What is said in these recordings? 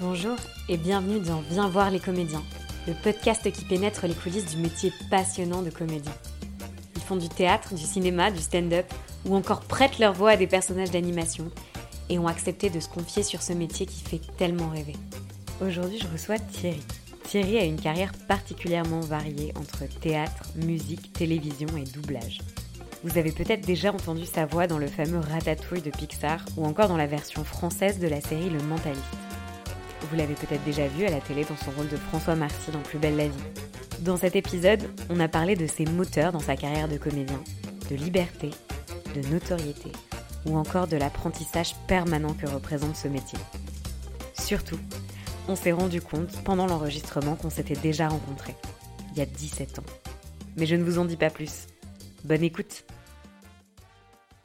Bonjour et bienvenue dans Viens voir les comédiens, le podcast qui pénètre les coulisses du métier passionnant de comédien. Ils font du théâtre, du cinéma, du stand-up ou encore prêtent leur voix à des personnages d'animation et ont accepté de se confier sur ce métier qui fait tellement rêver. Aujourd'hui, je reçois Thierry. Thierry a une carrière particulièrement variée entre théâtre, musique, télévision et doublage. Vous avez peut-être déjà entendu sa voix dans le fameux Ratatouille de Pixar ou encore dans la version française de la série Le Mentaliste. Vous l'avez peut-être déjà vu à la télé dans son rôle de François Marty dans Plus belle la vie. Dans cet épisode, on a parlé de ses moteurs dans sa carrière de comédien, de liberté, de notoriété ou encore de l'apprentissage permanent que représente ce métier. Surtout, on s'est rendu compte pendant l'enregistrement qu'on s'était déjà rencontrés, il y a 17 ans. Mais je ne vous en dis pas plus. Bonne écoute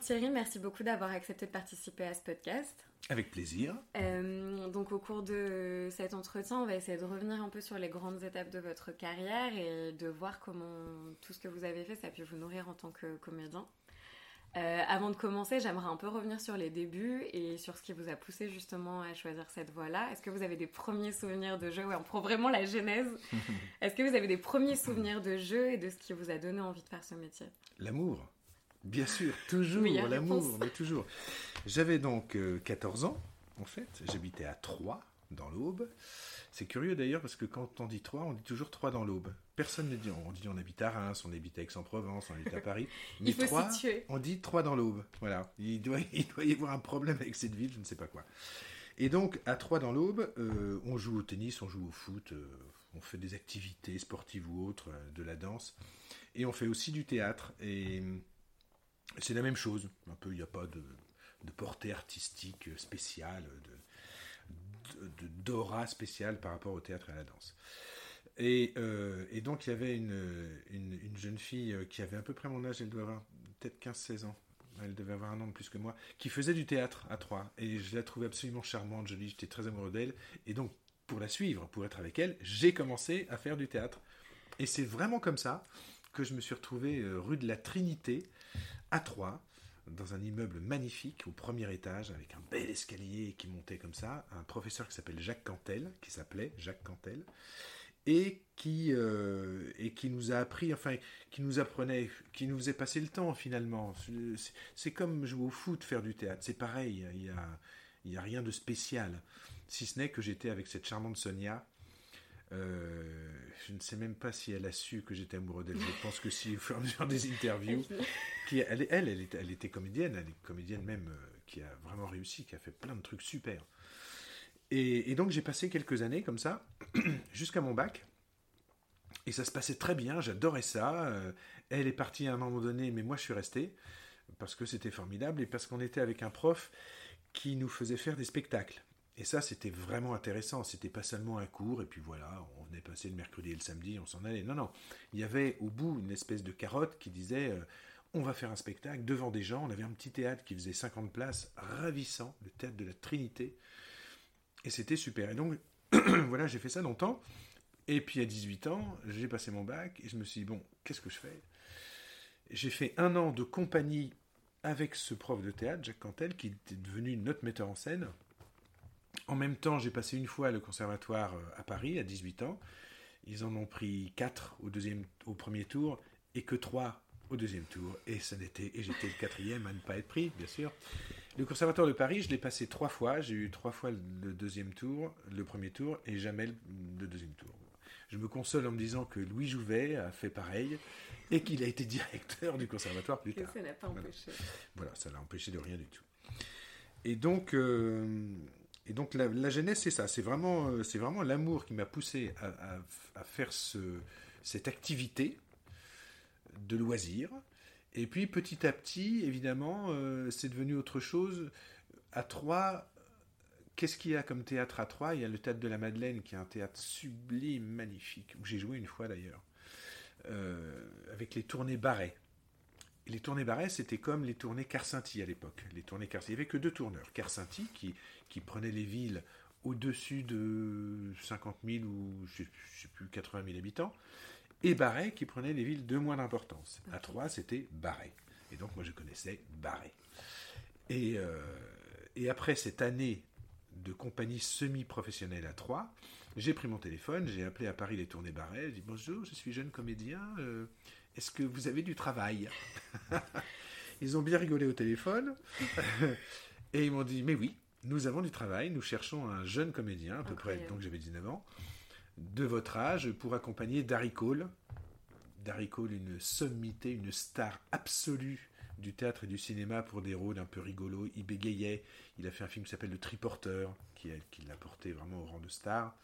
Thierry, merci beaucoup d'avoir accepté de participer à ce podcast. Avec plaisir. Euh, donc au cours de cet entretien, on va essayer de revenir un peu sur les grandes étapes de votre carrière et de voir comment tout ce que vous avez fait, ça a pu vous nourrir en tant que comédien. Euh, avant de commencer, j'aimerais un peu revenir sur les débuts et sur ce qui vous a poussé justement à choisir cette voie-là. Est-ce que vous avez des premiers souvenirs de jeu? Ouais, on prend vraiment la genèse. Est-ce que vous avez des premiers souvenirs de jeu et de ce qui vous a donné envie de faire ce métier? L'amour. Bien sûr, toujours l'amour, mais toujours. J'avais donc 14 euh, ans, en fait. J'habitais à Troyes, dans l'Aube. C'est curieux d'ailleurs parce que quand on dit Troyes, on dit toujours Troyes dans l'Aube. Personne ne dit, on dit on habite à Reims, on habite à Aix-en-Provence, on habite à Paris. Mais Il faut on dit Troyes dans l'Aube. Voilà. Il doit, il doit y avoir un problème avec cette ville, je ne sais pas quoi. Et donc, à Troyes dans l'Aube, euh, on joue au tennis, on joue au foot, euh, on fait des activités sportives ou autres, euh, de la danse. Et on fait aussi du théâtre. Et c'est la même chose. Un peu, il n'y a pas de, portée artistique spéciale, de, d'aura spéciale par rapport au théâtre et à la danse. Et, euh, donc il y avait une, une, jeune fille euh, qui avait à peu près mon âge, elle doit avoir peut-être 15-16 ans, elle devait avoir un an de plus que moi, qui faisait du théâtre à Troyes. Et je la trouvais absolument charmante, jolie, j'étais très amoureux d'elle. Et donc pour la suivre, pour être avec elle, j'ai commencé à faire du théâtre. Et c'est vraiment comme ça que je me suis retrouvé euh, rue de la Trinité à Troyes dans un immeuble magnifique au premier étage avec un bel escalier qui montait comme ça, un professeur qui s'appelle Jacques Cantel, qui s'appelait Jacques Cantel, et qui, euh, et qui nous a appris, enfin, qui nous apprenait, qui nous faisait passer le temps finalement. C'est comme jouer au foot, faire du théâtre, c'est pareil, il n'y a, il a rien de spécial, si ce n'est que j'étais avec cette charmante Sonia euh, je ne sais même pas si elle a su que j'étais amoureux d'elle. Je pense que si, au fur et à mesure des interviews, qui, elle, elle, elle, était, elle était comédienne, elle est comédienne même euh, qui a vraiment réussi, qui a fait plein de trucs super. Et, donc j'ai passé quelques années comme ça, jusqu'à mon bac. Et ça se passait très bien, j'adorais ça. Euh, elle est partie à un moment donné, mais moi je suis resté, parce que c'était formidable, et parce qu'on était avec un prof qui nous faisait faire des spectacles. Et ça, c'était vraiment intéressant. C'était pas seulement un cours, et puis voilà, on est passé le mercredi et le samedi, on s'en allait. Non, non. Il y avait au bout une espèce de carotte qui disait euh, on va faire un spectacle devant des gens. On avait un petit théâtre qui faisait 50 places, ravissant, le théâtre de la Trinité. Et c'était super. Et donc, voilà, j'ai fait ça longtemps. Et puis à 18 ans, j'ai passé mon bac, et je me suis dit bon, qu'est-ce que je fais? J'ai fait un an de compagnie avec ce prof de théâtre, Jacques Cantel, qui était devenu notre metteur en scène. En même temps, j'ai passé une fois le conservatoire euh, à Paris à 18 ans. Ils en ont pris 4 au, deuxième, au premier tour et que 3 au deuxième tour. Et, ça n'était, et j'étais le quatrième à ne pas être pris, bien sûr. Le conservatoire de Paris, je l'ai passé trois fois. J'ai eu trois fois le deuxième tour, le premier tour, et jamais le deuxième tour. Je me console en me disant que Louis Jouvet a fait pareil et qu'il a été directeur du conservatoire plus tard. ça n'a pas empêché. Voilà, ça l'a empêché de rien du tout. Et donc, euh, et donc la, jeunesse, c'est ça. C'est vraiment, euh, c'est vraiment l'amour qui m'a poussé à, faire ce, cette activité de loisir. Et puis petit à petit, évidemment, euh, c'est devenu autre chose. À Troyes, qu'est-ce qu'il y a comme théâtre à Troyes? Il y a le théâtre de la Madeleine, qui est un théâtre sublime, magnifique, où j'ai joué une fois d'ailleurs, euh, avec les tournées Barret les tournées Barret, c'était comme les tournées Carcinti à l'époque. Les tournées Carcinti, il n'y avait que deux tourneurs. Carcinti, qui, qui prenait les villes au-dessus de 50 000 ou je ne sais plus 80 000 habitants, et Barret, qui prenait les villes de moins d'importance. À Troyes, c'était Barret. Et donc moi je connaissais Barret. Et, euh, et après cette année de compagnie semi-professionnelle à Troyes. J'ai pris mon téléphone, j'ai appelé à Paris les tournées barrets, j'ai dit bonjour, je suis jeune comédien, euh, est-ce que vous avez du travail Ils ont bien rigolé au téléphone et ils m'ont dit mais oui, nous avons du travail, nous cherchons un jeune comédien, à peu près, donc j'avais 19 ans, de votre âge pour accompagner Darry Cole. Darry Cole, une sommité, une star absolue du théâtre et du cinéma pour des rôles un peu rigolos. Il bégayait. Il a fait un film qui s'appelle Le Triporteur, qui, qui l'a porté vraiment au rang de star.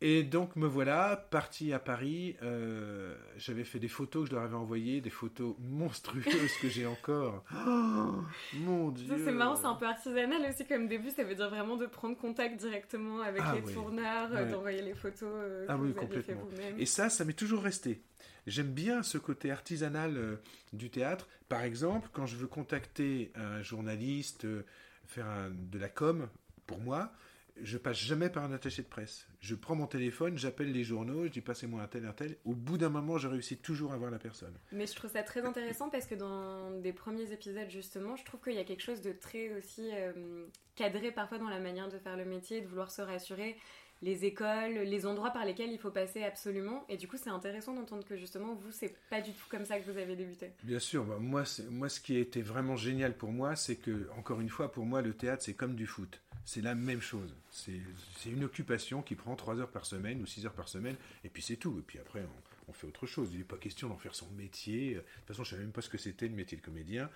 Et donc me voilà parti à Paris. Euh, j'avais fait des photos que je leur avais envoyées, des photos monstrueuses que j'ai encore. Oh, mon Dieu C'est marrant, c'est un peu artisanal aussi comme début. Ça veut dire vraiment de prendre contact directement avec ah les tourneurs, d'envoyer les photos euh, que ah vous oui, fait vous-même. Et ça, ça m'est toujours resté. J'aime bien ce côté artisanal euh, du théâtre. Par exemple, quand je veux contacter un journaliste, faire de la com pour moi, je passe jamais par un attaché de presse. Je prends mon téléphone, j'appelle les journaux, je dis passez-moi un tel, un tel. Au bout d'un moment, je réussis toujours à voir la personne. Mais je trouve ça très intéressant parce que dans des premiers épisodes, justement, je trouve qu'il y a quelque chose de très aussi euh, cadré parfois dans la manière de faire le métier, de vouloir se rassurer les écoles, les endroits par lesquels il faut passer absolument. Et du coup, c'est intéressant d'entendre que justement, vous, c'est pas du tout comme ça que vous avez débuté. Bien sûr, bah, moi, moi, ce qui été vraiment génial pour moi, c'est que, encore une fois, pour moi, le théâtre, c'est comme du foot c'est la même chose. C'est une occupation qui prend 3 heures par semaine ou 6 heures par semaine, et puis c'est tout. Et puis après, on, fait autre chose. Il n'est pas question d'en faire son métier. De toute façon, je ne savais même pas ce que c'était le métier de comédien.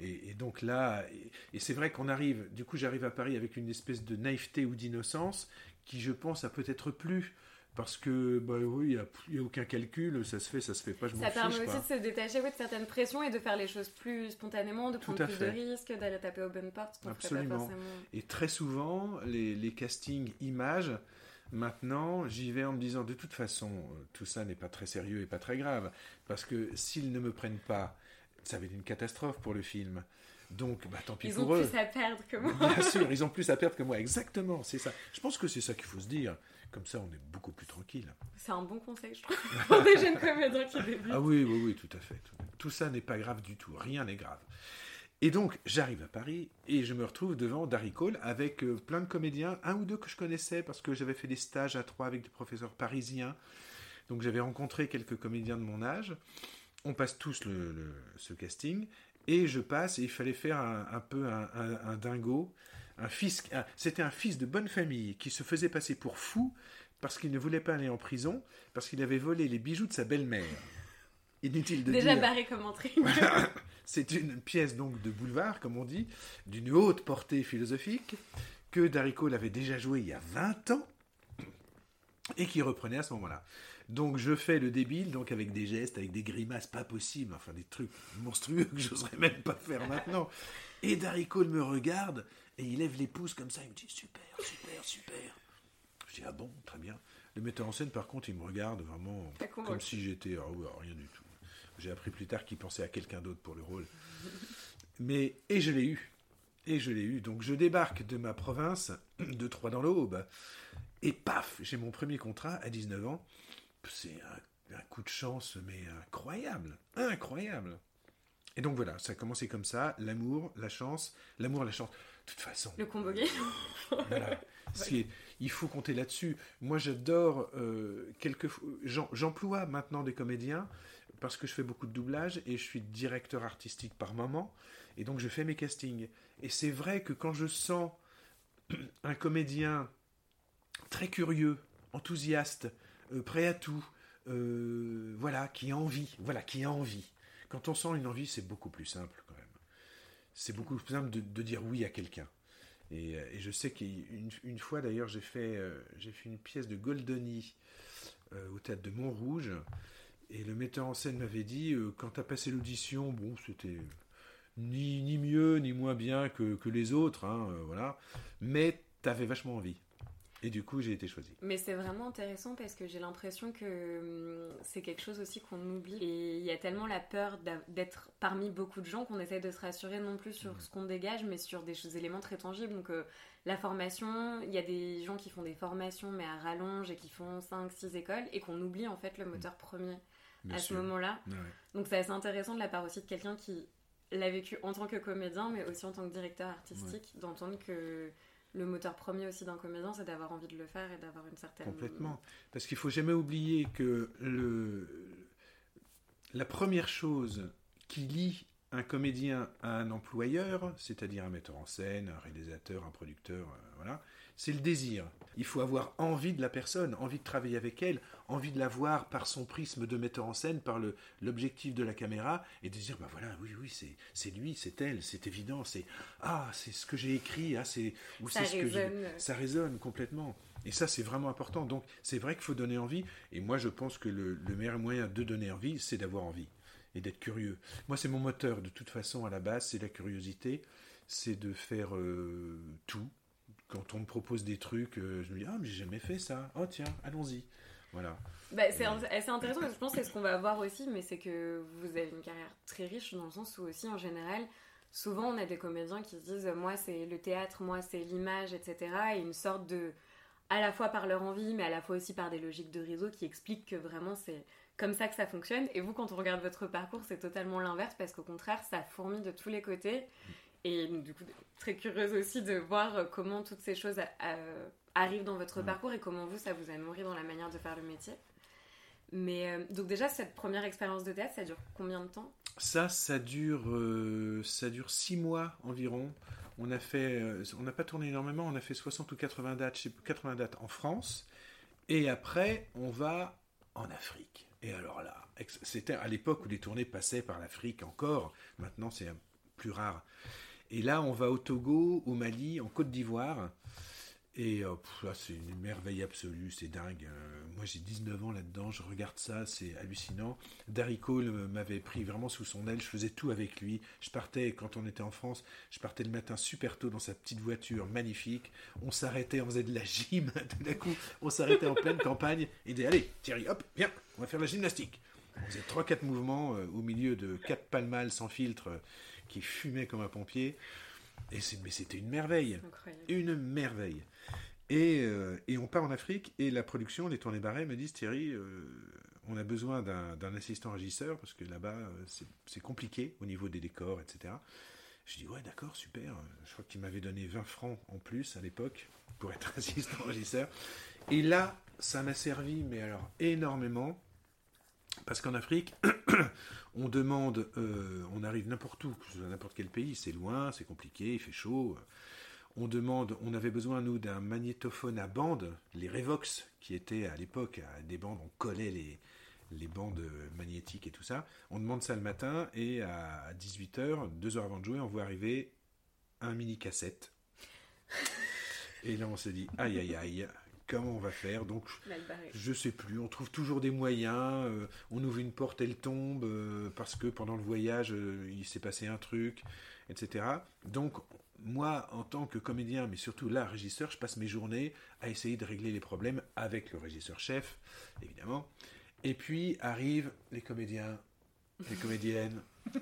Et, donc là, et, c'est vrai qu'on arrive, du coup j'arrive à Paris avec une espèce de naïveté ou d'innocence qui, je pense, a peut-être plus parce que bah oui, il n'y a, aucun calcul, ça se fait, ça se fait pas, je Ça permet aussi de se détacher de certaines pressions et de faire les choses plus spontanément, de prendre plus de risques, d'aller taper aux bonnes portes. Absolument. Et très souvent, les, les castings images, maintenant, j'y vais en me disant de toute façon, tout ça n'est pas très sérieux et pas très grave, parce que s'ils ne me prennent pas, ça va être une catastrophe pour le film. Donc, bah, tant pis pour eux. Ils ont plus à perdre que moi. Bien sûr, ils ont plus à perdre que moi. Exactement, c'est ça. Je pense que c'est ça qu'il faut se dire. Comme ça, on est beaucoup plus tranquille. C'est un bon conseil, je trouve, pour des jeunes comédiens qui débutent. Ah oui, oui, oui, tout à fait. Tout, ça n'est pas grave du tout. Rien n'est grave. Et donc, j'arrive à Paris et je me retrouve devant Darry Cole avec euh, plein de comédiens, un ou deux que je connaissais parce que j'avais fait des stages à trois avec des professeurs parisiens. Donc, j'avais rencontré quelques comédiens de mon âge. On passe tous le, ce casting et je passe et il fallait faire un, peu un, un dingo un fils, c'était un fils de bonne famille qui se faisait passer pour fou parce qu'il ne voulait pas aller en prison, parce qu'il avait volé les bijoux de sa belle-mère. Inutile de Déjà barré comme entrée. C'est une pièce donc de boulevard, comme on dit, d'une haute portée philosophique, que Darico l'avait déjà joué il y a 20 ans, et qui reprenait à ce moment-là. Donc je fais le débile, donc avec des gestes, avec des grimaces pas possibles, enfin des trucs monstrueux que j'oserais même pas faire maintenant. Et Darico me regarde, et il lève les pouces comme ça, il me dit super, super, super. Je dis ah bon, très bien. Le metteur en scène, par contre, il me regarde vraiment comme si j'étais ah rien du tout. J'ai appris plus tard qu'il pensait à quelqu'un d'autre pour le rôle. Mais et je l'ai eu, et je l'ai eu. Donc je débarque de ma province, de Troyes dans l'Aube, et paf, j'ai mon premier contrat à 19 ans. C'est un, un coup de chance, mais incroyable, incroyable. Et donc voilà, ça a commencé comme ça, l'amour, la chance, l'amour, la chance toute façon. Le combo gay. voilà. il faut compter là-dessus. Moi, j'adore. Euh, J'emploie maintenant des comédiens parce que je fais beaucoup de doublage et je suis directeur artistique par moment. Et donc, je fais mes castings. Et c'est vrai que quand je sens un comédien très curieux, enthousiaste, prêt à tout, euh, voilà, qui a envie, voilà, qui a envie. Quand on sent une envie, c'est beaucoup plus simple quand même c'est beaucoup plus simple de, dire oui à quelqu'un. Et, euh, je sais qu'une une fois d'ailleurs, j'ai fait, euh, j'ai fait une pièce de Goldoni euh, au théâtre de Montrouge. Et le metteur en scène m'avait dit quand tu as passé l'audition, bon, c'était ni, ni, mieux ni moins bien que, que les autres, hein, voilà, mais tu avais vachement envie. Et du coup, j'ai été choisie. Mais c'est vraiment intéressant parce que j'ai l'impression que hum, c'est quelque chose aussi qu'on oublie. Et il y a tellement la peur d'être parmi beaucoup de gens qu'on essaie de se rassurer non plus sur ce qu'on dégage, mais sur des choses, éléments très tangibles. Donc, euh, la formation, il y a des gens qui font des formations, mais à rallonge et qui font 5, 6 écoles, et qu'on oublie en fait le moteur premier à ce moment-là. Donc, c'est assez intéressant de la part aussi de quelqu'un qui l'a vécu en tant que comédien, mais aussi en tant que directeur artistique, d'entendre que le moteur premier aussi d'un comédien, c'est d'avoir envie de le faire et d'avoir une certaine. Complètement. Parce qu'il faut jamais oublier que le... la première chose qui lie un comédien à un employeur, c'est-à-dire un metteur en scène, un réalisateur, un producteur, euh, voilà, c'est le désir. Il faut avoir envie de la personne, envie de travailler avec elle, envie de la voir par son prisme de metteur en scène, par l'objectif de la caméra, et de dire, bah voilà, oui, oui, c'est lui, c'est elle, c'est évident, c'est ah, c'est ce que j'ai écrit, ah, c'est ou c'est ce que ça résonne complètement. Et ça, c'est vraiment important. Donc, c'est vrai qu'il faut donner envie. Et moi, je pense que le, le meilleur moyen de donner envie, c'est d'avoir envie et d'être curieux. Moi, c'est mon moteur de toute façon à la base, c'est la curiosité, c'est de faire euh, tout. Quand on me propose des trucs, euh, je me dis ah mais j'ai jamais fait ça. Oh tiens, allons-y. Voilà. Bah, c'est assez intéressant je pense que c'est ce qu'on va voir aussi, mais c'est que vous avez une carrière très riche dans le sens où aussi en général, souvent on a des comédiens qui se disent moi c'est le théâtre, moi c'est l'image, etc. Et une sorte de à la fois par leur envie, mais à la fois aussi par des logiques de réseau qui expliquent que vraiment c'est comme ça que ça fonctionne. Et vous, quand on regarde votre parcours, c'est totalement l'inverse parce qu'au contraire, ça fourmille de tous les côtés. Et du coup, très curieuse aussi de voir euh, comment toutes ces choses euh, arrivent dans votre parcours et comment vous, ça vous a nourri dans la manière de faire le métier. Mais euh, donc déjà, cette première expérience de théâtre, ça dure combien de temps? Ça, ça dure, ça dure six mois environ. On a fait, on n'a pas tourné énormément, on a fait 60 ou 80 dates, 80 dates en France. Et après, on va en Afrique. Et alors là, c'était à l'époque où les tournées passaient par l'Afrique encore. Maintenant, c'est plus rare. Et là, on va au Togo, au Mali, en Côte d'Ivoire. Et euh, là, c'est une merveille absolue, c'est dingue. Euh, moi, j'ai 19 ans là-dedans, je regarde ça, c'est hallucinant. Darry Cole m'avait pris vraiment sous son aile, je faisais tout avec lui. Je partais, quand on était en France, je partais le matin super tôt dans sa petite voiture magnifique. On s'arrêtait, on faisait de la gym, tout d'un coup, on s'arrêtait en pleine campagne il disait Allez, Thierry, hop, viens, on va faire la gymnastique. On faisait 3-4 mouvements euh, au milieu de 4 palmales sans filtre qui fumaient comme un pompier. Et mais c'était une merveille. Une merveille. Euh, et, on part en Afrique et la production, les tournées barrées me disent Thierry, euh, on a besoin d'un assistant régisseur parce que là-bas euh, c'est compliqué au niveau des décors, etc. Je dis ouais d'accord super. Je crois qu'il m'avait donné 20 francs en plus à l'époque pour être assistant régisseur. Et là ça m'a servi mais alors énormément parce qu'en Afrique on demande, on arrive n'importe où, n'importe quel pays, c'est loin, c'est compliqué, il fait chaud on demande, on avait besoin, nous, d'un magnétophone à bande, les Revox, qui étaient à l'époque des bandes, on collait les, les bandes magnétiques et tout ça. On demande ça le matin et à 18h, deux heures avant de jouer, on voit arriver un mini cassette. Et là, on se dit, aïe aïe aïe, comment on va faire Donc, je sais plus, on trouve toujours des moyens. Euh, on ouvre une porte, elle tombe euh, parce que pendant le voyage, euh, il s'est passé un truc, etc. Donc, moi, en tant que comédien, mais surtout là, régisseur, je passe mes journées à essayer de régler les problèmes avec le régisseur-chef, évidemment. Et puis arrivent les comédiens, les comédiennes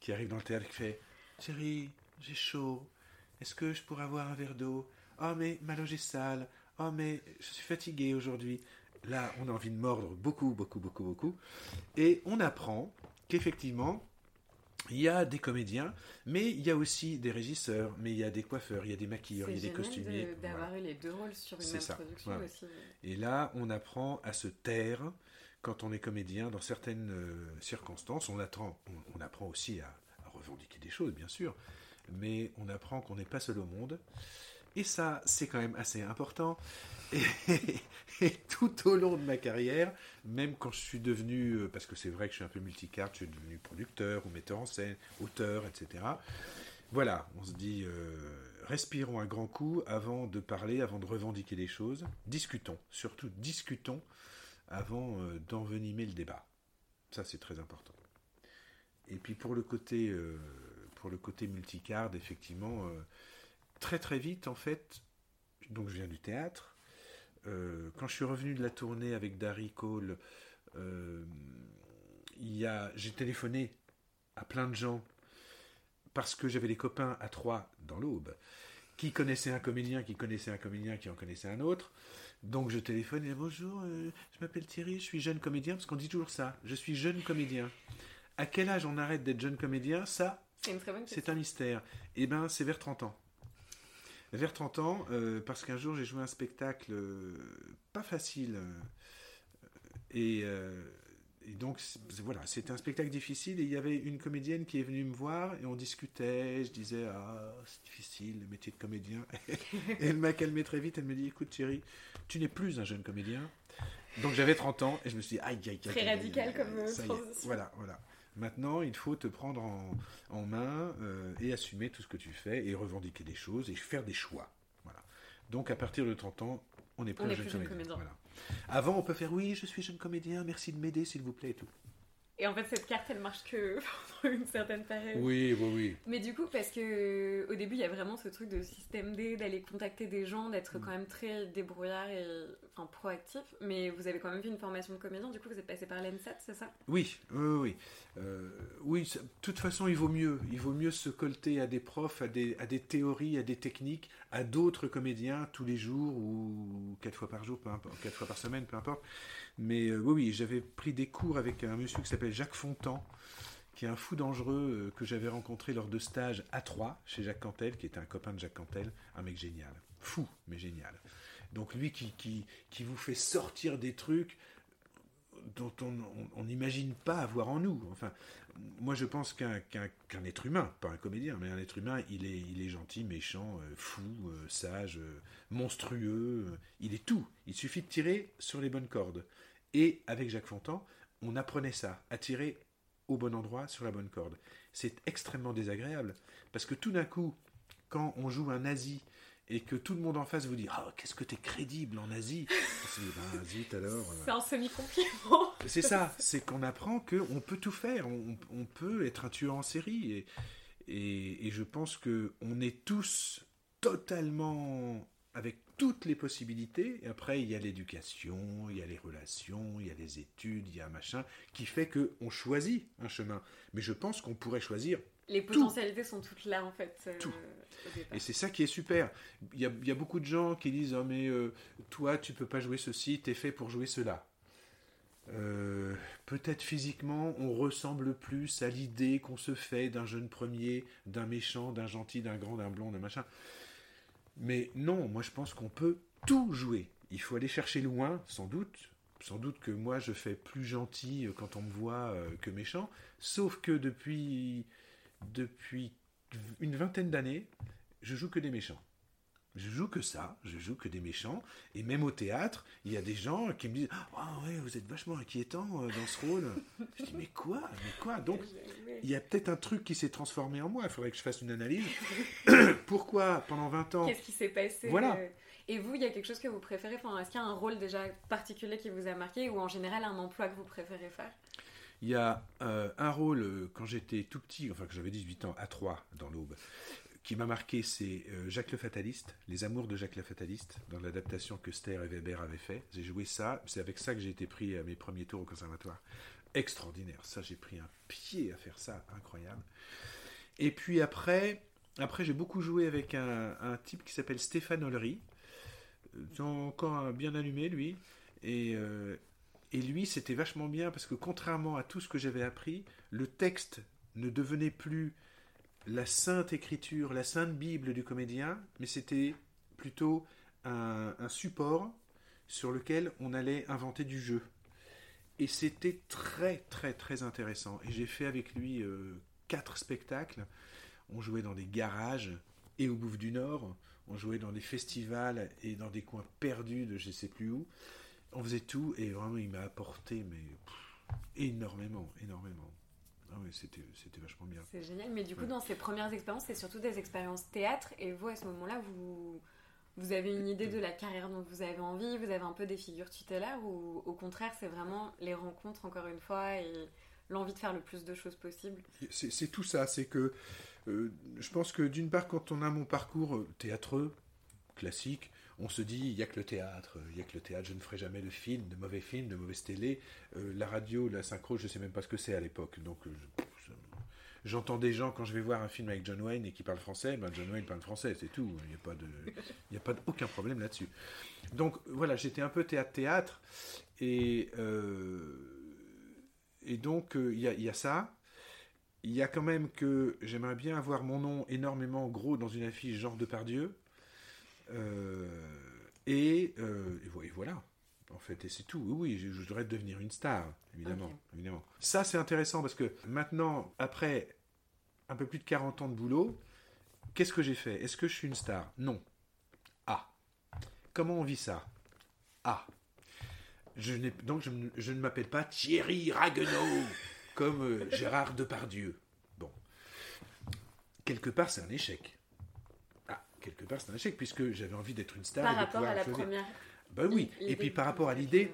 qui arrivent dans le théâtre qui fait Thierry, j'ai chaud. Est-ce que je pourrais avoir un verre d'eau Oh, mais ma loge est sale. Oh, mais je suis fatigué aujourd'hui. Là, on a envie de mordre beaucoup, beaucoup, beaucoup, beaucoup. Et on apprend qu'effectivement, il y a des comédiens, mais il y a aussi des régisseurs, mais il y a des coiffeurs, il y a des maquilleurs, il y a des costumiers. C'est d'avoir eu les deux rôles sur une même production aussi. Et là, on apprend à se taire quand on est comédien dans certaines euh, circonstances. On, attend, on, apprend aussi à, revendiquer des choses, bien sûr, mais on apprend qu'on n'est pas seul au monde. Et ça, c'est quand même assez important. Et, tout au long de ma carrière, même quand je suis devenu, euh, parce que c'est vrai que je suis un peu multicarte, je suis devenu producteur ou metteur en scène, auteur, etc. Voilà, on se dit, euh, respirons un grand coup avant de parler, avant de revendiquer les choses. Discutons, surtout discutons avant euh, d'envenimer le débat. Ça, c'est très important. Et puis pour le côté, pour le côté multicard, effectivement, très très vite, en fait, donc je viens du théâtre. Euh, quand je suis revenu de la tournée avec Darry Cole, euh, j'ai téléphoné à plein de gens parce que j'avais des copains à trois dans l'aube qui connaissaient un comédien, qui connaissaient un comédien, qui en connaissaient un autre. Donc je téléphone et bonjour, euh, je m'appelle Thierry, je suis jeune comédien, parce qu'on dit toujours ça, je suis jeune comédien. À quel âge on arrête d'être jeune comédien? Ça, c'est un mystère. Eh bien, c'est vers 30 ans. Vers 30 ans, euh, parce qu'un jour j'ai joué un spectacle euh, pas facile. euh, et, euh, donc, voilà, c'était un spectacle difficile. Et il y avait une comédienne qui est venue me voir et on discutait. Je disais, ah, c'est difficile le métier de comédien. et elle m'a calmé très vite. Elle me dit, écoute, Thierry, tu n'es plus un jeune comédien. Donc j'avais 30 ans et je me suis dit, aïe, aïe, aïe. Très radical comme, euh, transition. Voilà, voilà. Maintenant, il faut te prendre en, en main euh, et assumer tout ce que tu fais et revendiquer des choses et faire des choix. Voilà. Donc, à partir de 30 ans, on n'est plus On un n'est jeune plus jeune comédien. comédien. Voilà. Avant, on peut faire oui, je suis jeune comédien, merci de m'aider, s'il vous plaît, et tout. Et en fait, cette carte, elle marche que pendant une certaine période. Oui, oui, oui. Mais du coup, parce que au début, il y a vraiment ce truc de système D, d'aller contacter des gens, d'être Mm. quand même très débrouillard et enfin, proactif. Mais vous avez quand même fait une formation de comédien, du coup, vous êtes passé par l'ENSAT, c'est ça? Oui, oui, oui. Euh, oui, ça- de toute façon, il vaut mieux. Il vaut mieux se colter à des profs, à des, à des théories, à des techniques, à d'autres comédiens tous les jours ou quatre fois par jour, quatre fois par semaine, peu importe. Mais euh, oui, j'avais pris des cours avec un monsieur qui s'appelle Jacques Fontan, qui est un fou dangereux euh, que j'avais rencontré lors de stages à Troyes, chez Jacques Cantel, qui était un copain de Jacques Cantel, un mec génial. Fou, mais génial. Donc lui qui, qui, qui vous fait sortir des trucs dont on n'imagine pas avoir en nous. Enfin, moi je pense qu'un être humain, pas un comédien, mais un être humain, il est, il est gentil, méchant, euh, fou, euh, sage, euh, monstrueux, il est tout. Il suffit de tirer sur les bonnes cordes. Et avec Jacques Fontan, on apprenait ça, à tirer au bon endroit, sur la bonne corde. C'est extrêmement désagréable, parce que tout d'un coup, quand on joue un nazi et que tout le monde en face vous dit Ah, qu'est-ce que t'es crédible en Asie? Dit Ben, zut alors. C'est un semi-compliment. c'est ça, c'est qu'on apprend qu'on peut tout faire, on, on peut être un tueur en série. Et, et, et je pense qu'on est tous totalement avec toutes les possibilités. Et après, il y a l'éducation, il y a les relations, il y a les études, il y a un machin qui fait qu'on choisit un chemin. Mais je pense qu'on pourrait choisir Les potentialités sont toutes là, en fait. euh, Tout. au. Et c'est ça qui est super. Il y a, il y a beaucoup de gens qui disent Oh, mais euh, toi, tu peux pas jouer ceci, t'es fait pour jouer cela. Euh, Peut-être physiquement, on ressemble plus à l'idée qu'on se fait d'un jeune premier, d'un méchant, d'un gentil, d'un grand, d'un blond, d'un machin. Mais non, moi je pense qu'on peut tout jouer. Il faut aller chercher loin, sans doute. Sans doute que moi je fais plus gentil quand on me voit que méchant. Sauf que depuis, depuis une vingtaine d'années, je joue que des méchants. Je joue que ça, je joue que des méchants. Et même au théâtre, il y a des gens qui me disent Ah ouais, vous êtes vachement inquiétant euh, dans ce rôle. je dis Mais quoi Mais quoi? Donc, il y a peut-être un truc qui s'est transformé en moi. Il faudrait que je fasse une analyse. Pourquoi, pendant 20 ans, Qu'est-ce qui s'est passé? Voilà. euh, Et vous, il y a quelque chose que vous préférez enfin, Est-ce qu'il y a un rôle déjà particulier qui vous a marqué ou en général un emploi que vous préférez faire? Il y a euh, un rôle, euh, quand j'étais tout petit, enfin que j'avais 18 ans, à Troyes, dans l'Aube, qui m'a marqué, c'est euh, Jacques le Fataliste, Les Amours de Jacques le Fataliste, dans l'adaptation que Ster et Weber avaient fait. J'ai joué ça, c'est avec ça que j'ai été pris à mes premiers tours au conservatoire. Extraordinaire, ça j'ai pris un pied à faire ça, incroyable. Et puis après, après j'ai beaucoup joué avec un, type qui s'appelle Stéphane Ollery, encore un bien allumé lui, et, et lui, c'était vachement bien parce que contrairement à tout ce que j'avais appris, le texte ne devenait plus la sainte écriture, la sainte Bible du comédien, mais c'était plutôt un, support sur lequel on allait inventer du jeu. Et c'était très très très intéressant. Et j'ai fait avec lui euh, quatre spectacles. On jouait dans des garages et au Bouffe du Nord. On jouait dans des festivals et dans des coins perdus de je sais plus où on faisait tout et vraiment il m'a apporté mais pff, énormément, énormément. Ah oui, c'était c'était vachement bien. C'est génial. Mais du coup, Ouais. dans ces premières expériences, c'est surtout des expériences théâtre. Et vous, à ce moment-là, vous, vous avez une idée de la carrière dont vous avez envie Vous avez un peu des figures tutélaires Ou au contraire, c'est vraiment les rencontres, encore une fois, et l'envie de faire le plus de choses possible? C'est c'est tout ça, c'est que euh, je pense que d'une part quand on a mon parcours euh, théâtreux classique, on se dit il y a que le théâtre, il y a que le théâtre, je ne ferai jamais de film, de mauvais films, de mauvaises télé, Euh, la radio, la synchro, je sais même pas ce que c'est à l'époque, donc euh, J'entends des gens quand je vais voir un film avec John Wayne et qui parle français, ben John Wayne parle français, c'est tout. Il n'y a pas de, il n'y a pas aucun problème là-dessus. Donc voilà, j'étais un peu théâtre-théâtre et euh, et donc il y, a, y a ça. Il y a quand même que j'aimerais bien avoir mon nom énormément gros dans une affiche genre de Pardieu. Et, et, voilà en fait, et c'est tout. Oui, je, voudrais devenir une star, évidemment, évidemment. Ça, c'est intéressant parce que maintenant, après un peu plus de 40 ans de boulot, qu'est-ce que j'ai fait? Est-ce que je suis une star? Non. Ah. Comment on vit ça? Ah. Je donc je, ne m'appelle pas Thierry Raguenaud comme euh, Gérard Depardieu. Bon. Quelque part, c'est un échec. Quelque part, c'est un échec puisque j'avais envie d'être une star. Par rapport à la première ben oui. Et puis par rapport à l'idée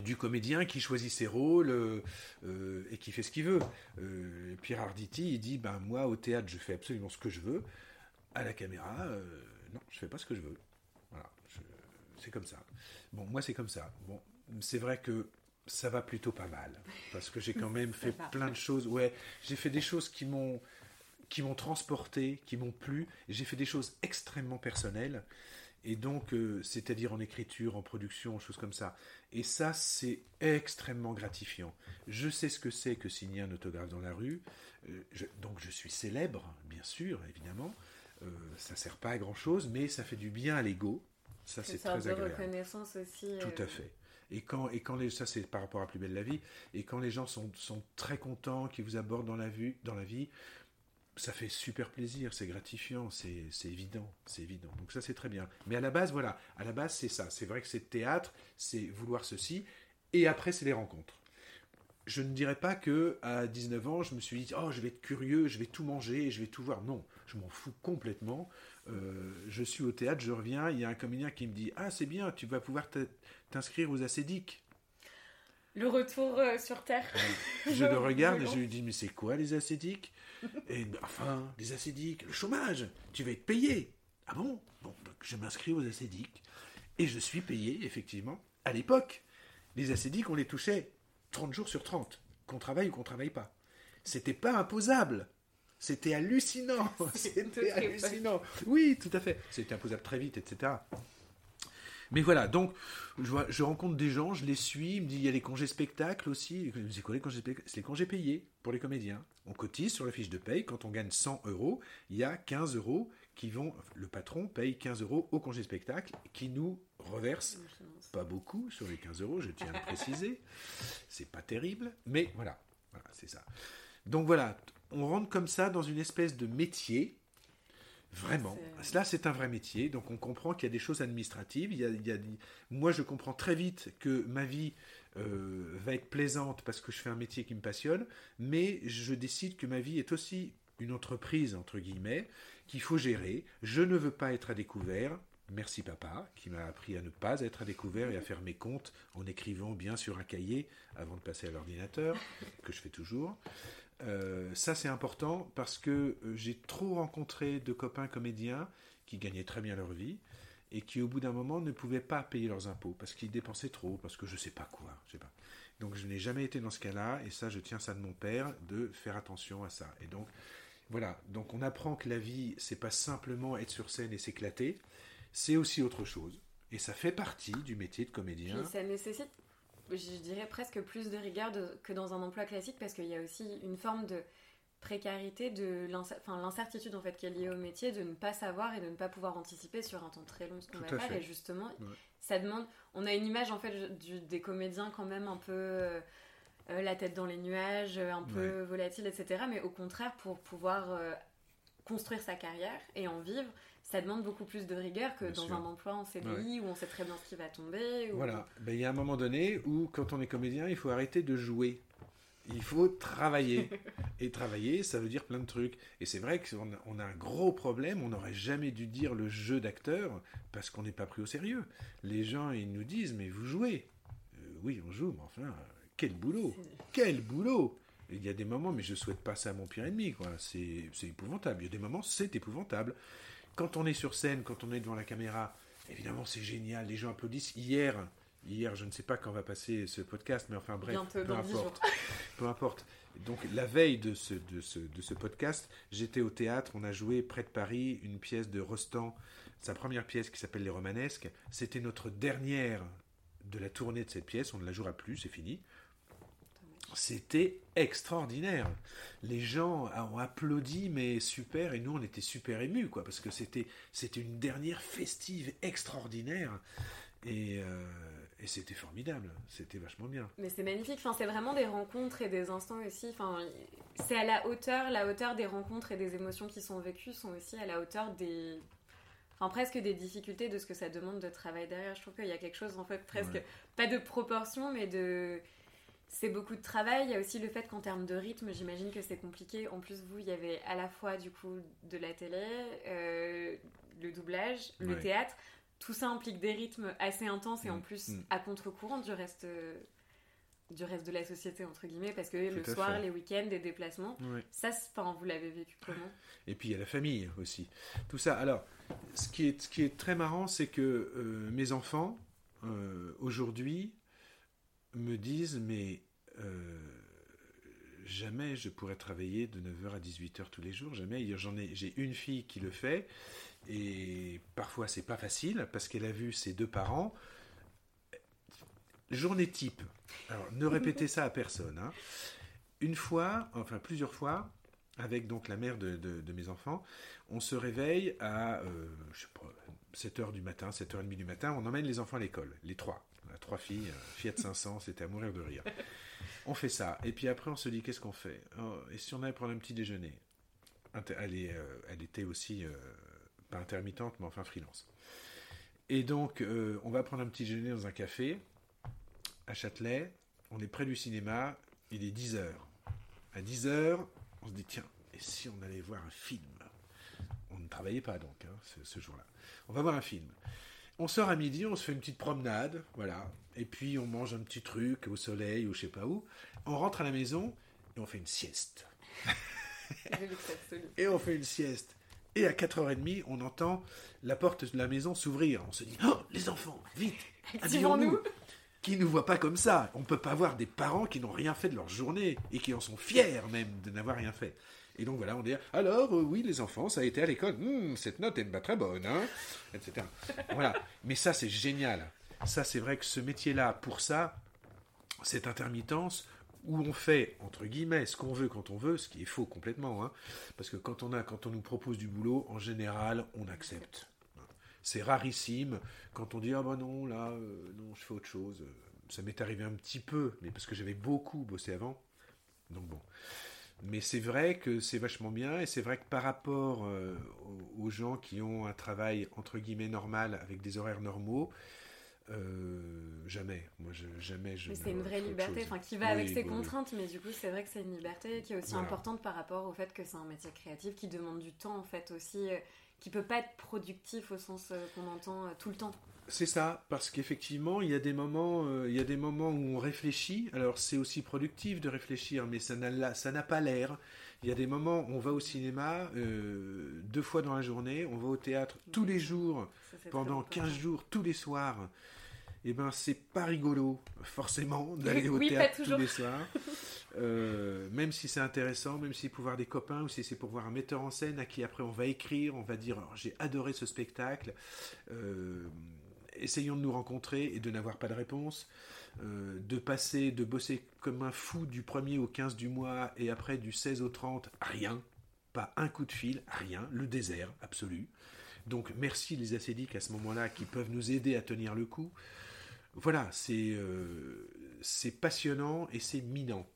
du comédien qui choisit ses rôles euh, euh, et qui fait ce qu'il veut. Euh, Pierre Arditi, il dit ben moi au théâtre je fais absolument ce que je veux, à la caméra non je fais pas ce que je veux. Voilà, c'est comme ça. Bon moi c'est comme ça. Bon c'est vrai que ça va plutôt pas mal parce que j'ai quand même fait plein de choses. Ouais j'ai fait des choses qui m'ont qui m'ont transporté, qui m'ont plu. J'ai fait des choses extrêmement personnelles. Et donc, euh, c'est-à-dire en écriture, en production, choses comme ça. Et ça, c'est extrêmement gratifiant. Je sais ce que c'est que signer un autographe dans la rue. Euh, donc, je suis célèbre, bien sûr, évidemment. Euh, ça ne sert pas à grand-chose, mais ça fait du bien à l'ego. Ça, c'est très agréable. reconnaissance aussi. Tout à fait. Et quand, et quand les, ça c'est par rapport à Plus belle la vie, et quand les gens sont, sont très contents, qu'ils vous abordent dans la, vue, dans la vie, ça fait super plaisir, c'est gratifiant, c'est évident, c'est évident. Donc ça c'est très bien. Mais à la base, voilà, à la base c'est ça. C'est vrai que c'est théâtre, c'est vouloir ceci, et après c'est les rencontres. Je ne dirais pas que à 19 ans, je me suis dit oh je vais être curieux, je vais tout manger, je vais tout voir. Non, je m'en fous complètement. Euh, je suis au théâtre, je reviens, il y a un comédien qui me dit ah c'est bien, tu vas pouvoir t'inscrire aux acédiques. Le retour euh, sur terre. je le regarde et je lui dis mais c'est quoi les acédiques et enfin, les acédiques, le chômage, tu vas être payé. Ah bon? Bon, donc je m'inscris aux acédiques. Et je suis payé, effectivement. À l'époque, les acédiques, on les touchait 30 jours sur 30, qu'on travaille ou qu'on travaille pas. C'était pas imposable. C'était hallucinant. C'était hallucinant. Oui, tout à fait. C'était imposable très vite, etc. Mais voilà, donc je, rencontre des gens, je les suis, il me dit il y a les congés spectacles aussi. C'est quoi les congés C'est les congés payés pour les comédiens. On cotise sur la fiche de paye, quand on gagne 100 euros, il y a 15 euros qui vont. Le patron paye 15 euros au congé spectacle qui nous reverse pas beaucoup sur les 15 euros, je tiens à le préciser. C'est pas terrible, mais voilà, voilà c'est ça. Donc voilà, on rentre comme ça dans une espèce de métier Vraiment. Là, c'est un vrai métier. Donc, on comprend qu'il y a des choses administratives. Il y a, Moi, je comprends très vite que ma vie euh, va être plaisante parce que je fais un métier qui me passionne. Mais je décide que ma vie est aussi une entreprise, entre guillemets, qu'il faut gérer. Je ne veux pas être à découvert. Merci papa, qui m'a appris à ne pas être à découvert et à faire mes comptes en écrivant bien sur un cahier avant de passer à l'ordinateur, que je fais toujours. Euh, ça, c'est important parce que euh, j'ai trop rencontré de copains comédiens qui gagnaient très bien leur vie et qui, au bout d'un moment, ne pouvaient pas payer leurs impôts parce qu'ils dépensaient trop, parce que je sais pas quoi, pas. Donc, je n'ai jamais été dans ce cas-là et ça, je tiens ça de mon père de faire attention à ça. Et donc, voilà. Donc, on apprend que la vie, c'est pas simplement être sur scène et s'éclater, c'est aussi autre chose. Et ça fait partie du métier de comédien. ça nécessite je dirais presque plus de rigueur que dans un emploi classique parce qu'il y a aussi une forme de précarité, de l'incertitude en fait qui est liée au métier, de ne pas savoir et de ne pas pouvoir anticiper sur un temps très long ce qu'on va faire. Et justement, ça demande. On a une image en fait des comédiens quand même un peu euh, euh, la tête dans les nuages, un peu volatile, etc. Mais au contraire, pour pouvoir euh, construire sa carrière et en vivre, ça demande beaucoup plus de rigueur que dans un emploi en CDI où on sait très bien ce qui va tomber. Voilà, ben, il y a un moment donné où quand on est comédien, il faut arrêter de jouer. Il faut travailler. et travailler, ça veut dire plein de trucs. Et c'est vrai qu'on a, on a un gros problème, on n'aurait jamais dû dire le jeu d'acteur parce qu'on n'est pas pris au sérieux. Les gens, ils nous disent, mais vous jouez. Euh, oui, on joue, mais enfin, quel boulot Quel boulot il y a des moments, mais je souhaite pas ça à mon pire ennemi, quoi. C'est épouvantable. Il y a des moments, c'est épouvantable quand on est sur scène, quand on est devant la caméra, évidemment c'est génial, les gens applaudissent. Hier, hier, je ne sais pas quand va passer ce podcast, mais enfin bref, peu importe. peu importe. Donc la veille de ce, de ce, de ce podcast, j'étais au théâtre, on a joué près de Paris une pièce de Rostand, sa première pièce qui s'appelle Les Romanesques. C'était notre dernière de la tournée de cette pièce, on ne la jouera plus, c'est fini. C'était extraordinaire. Les gens ont applaudi, mais super, et nous on était super émus, quoi, parce que c'était c'était une dernière festive extraordinaire, et, euh, et c'était formidable, c'était vachement bien. Mais c'est magnifique, enfin, c'est vraiment des rencontres et des instants aussi, enfin, c'est à la hauteur, la hauteur des rencontres et des émotions qui sont vécues sont aussi à la hauteur des, enfin presque des difficultés de ce que ça demande de travail derrière. Je trouve qu'il y a quelque chose en fait presque pas de proportion, mais de c'est beaucoup de travail. Il y a aussi le fait qu'en termes de rythme, j'imagine que c'est compliqué. En plus, vous, il y avait à la fois du coup de la télé, euh, le doublage, le théâtre. Tout ça implique des rythmes assez intenses et en mm. plus mm. à contre-courant du reste du reste de la société entre guillemets parce que le soir les week-ends des déplacements ça enfin, vous l'avez vécu comment? Et puis il y a la famille aussi tout ça alors ce qui est, ce qui est très marrant c'est que euh, mes enfants euh, aujourd'hui me disent mais euh, jamais je pourrais travailler de 9h à 18h tous les jours jamais j'en ai j'ai une fille qui le fait et parfois c'est pas facile parce qu'elle a vu ses deux parents Journée type. Alors, ne répétez ça à personne. Hein. Une fois, enfin plusieurs fois, avec donc la mère de, mes enfants, on se réveille à, euh, je sais pas, 7h du matin, 7h30 du matin, on emmène les enfants à l'école, les trois. Trois filles, euh, Fiat 500, c'était à mourir de rire. On fait ça, et puis après on se dit, qu'est-ce qu'on fait? Oh, Et si on allait prendre un petit déjeuner? Elle, euh, elle, était aussi, pas intermittente, mais enfin freelance. Et donc, on va prendre un petit déjeuner dans un café, à Châtelet, on est près du cinéma, il est 10h. À 10h, on se dit, tiens, et si on allait voir un film? On ne travaillait pas donc, hein, ce, jour-là. On va voir un film. On sort à midi, on se fait une petite promenade, voilà, et puis on mange un petit truc au soleil ou je sais pas où. On rentre à la maison et on fait une sieste. et on fait une sieste. Et à 4h30, on entend la porte de la maison s'ouvrir. On se dit, oh, les enfants, vite, activons-nous qui ne voient pas comme ça. On ne peut pas avoir des parents qui n'ont rien fait de leur journée et qui en sont fiers même de n'avoir rien fait. Et donc voilà, on dit alors euh, oui les enfants, ça a été à l'école, hmm, cette note n'est pas très bonne, hein, etc. Voilà. Mais ça c'est génial. Ça c'est vrai que ce métier-là, pour ça, cette intermittence où on fait entre guillemets ce qu'on veut quand on veut, ce qui est faux complètement, hein, parce que quand on a, quand on nous propose du boulot, en général, on accepte. C'est rarissime quand on dit ah ben non là euh, non je fais autre chose. Ça m'est arrivé un petit peu, mais parce que j'avais beaucoup bossé avant. Donc bon. Mais c'est vrai que c'est vachement bien et c'est vrai que par rapport euh, aux, gens qui ont un travail entre guillemets normal avec des horaires normaux, euh, jamais. Moi, je, jamais je. Mais c'est une vraie liberté, enfin, qui va avec ses contraintes, mais du coup, c'est vrai que c'est une liberté qui est aussi importante par rapport au fait que c'est un métier créatif qui demande du temps, en fait, aussi qui peut pas être productif au sens euh, qu'on entend euh, tout le temps. C'est ça, parce qu'effectivement, il y a des moments, euh, il y a des moments où on réfléchit. Alors c'est aussi productif de réfléchir, mais ça n'a, ça n'a pas l'air. Il y a des moments où on va au cinéma deux fois dans la journée, on va au théâtre tous les jours, pendant 15 jours, tous les soirs eh ben c'est pas rigolo forcément d'aller au théâtre tous les soirs. Euh, même si c'est intéressant, même si c'est pour voir des copains ou si c'est pour voir un metteur en scène à qui après on va écrire, on va dire j'ai adoré ce spectacle. Euh, essayons de nous rencontrer et de n'avoir pas de réponse. Euh, de passer, de bosser comme un fou du 1er au 15 du mois et après du 16 au 30, rien. Pas un coup de fil, rien. Le désert absolu. Donc merci les acédiques à ce moment-là qui peuvent nous aider à tenir le coup voilà, c'est passionnant et c'est minant.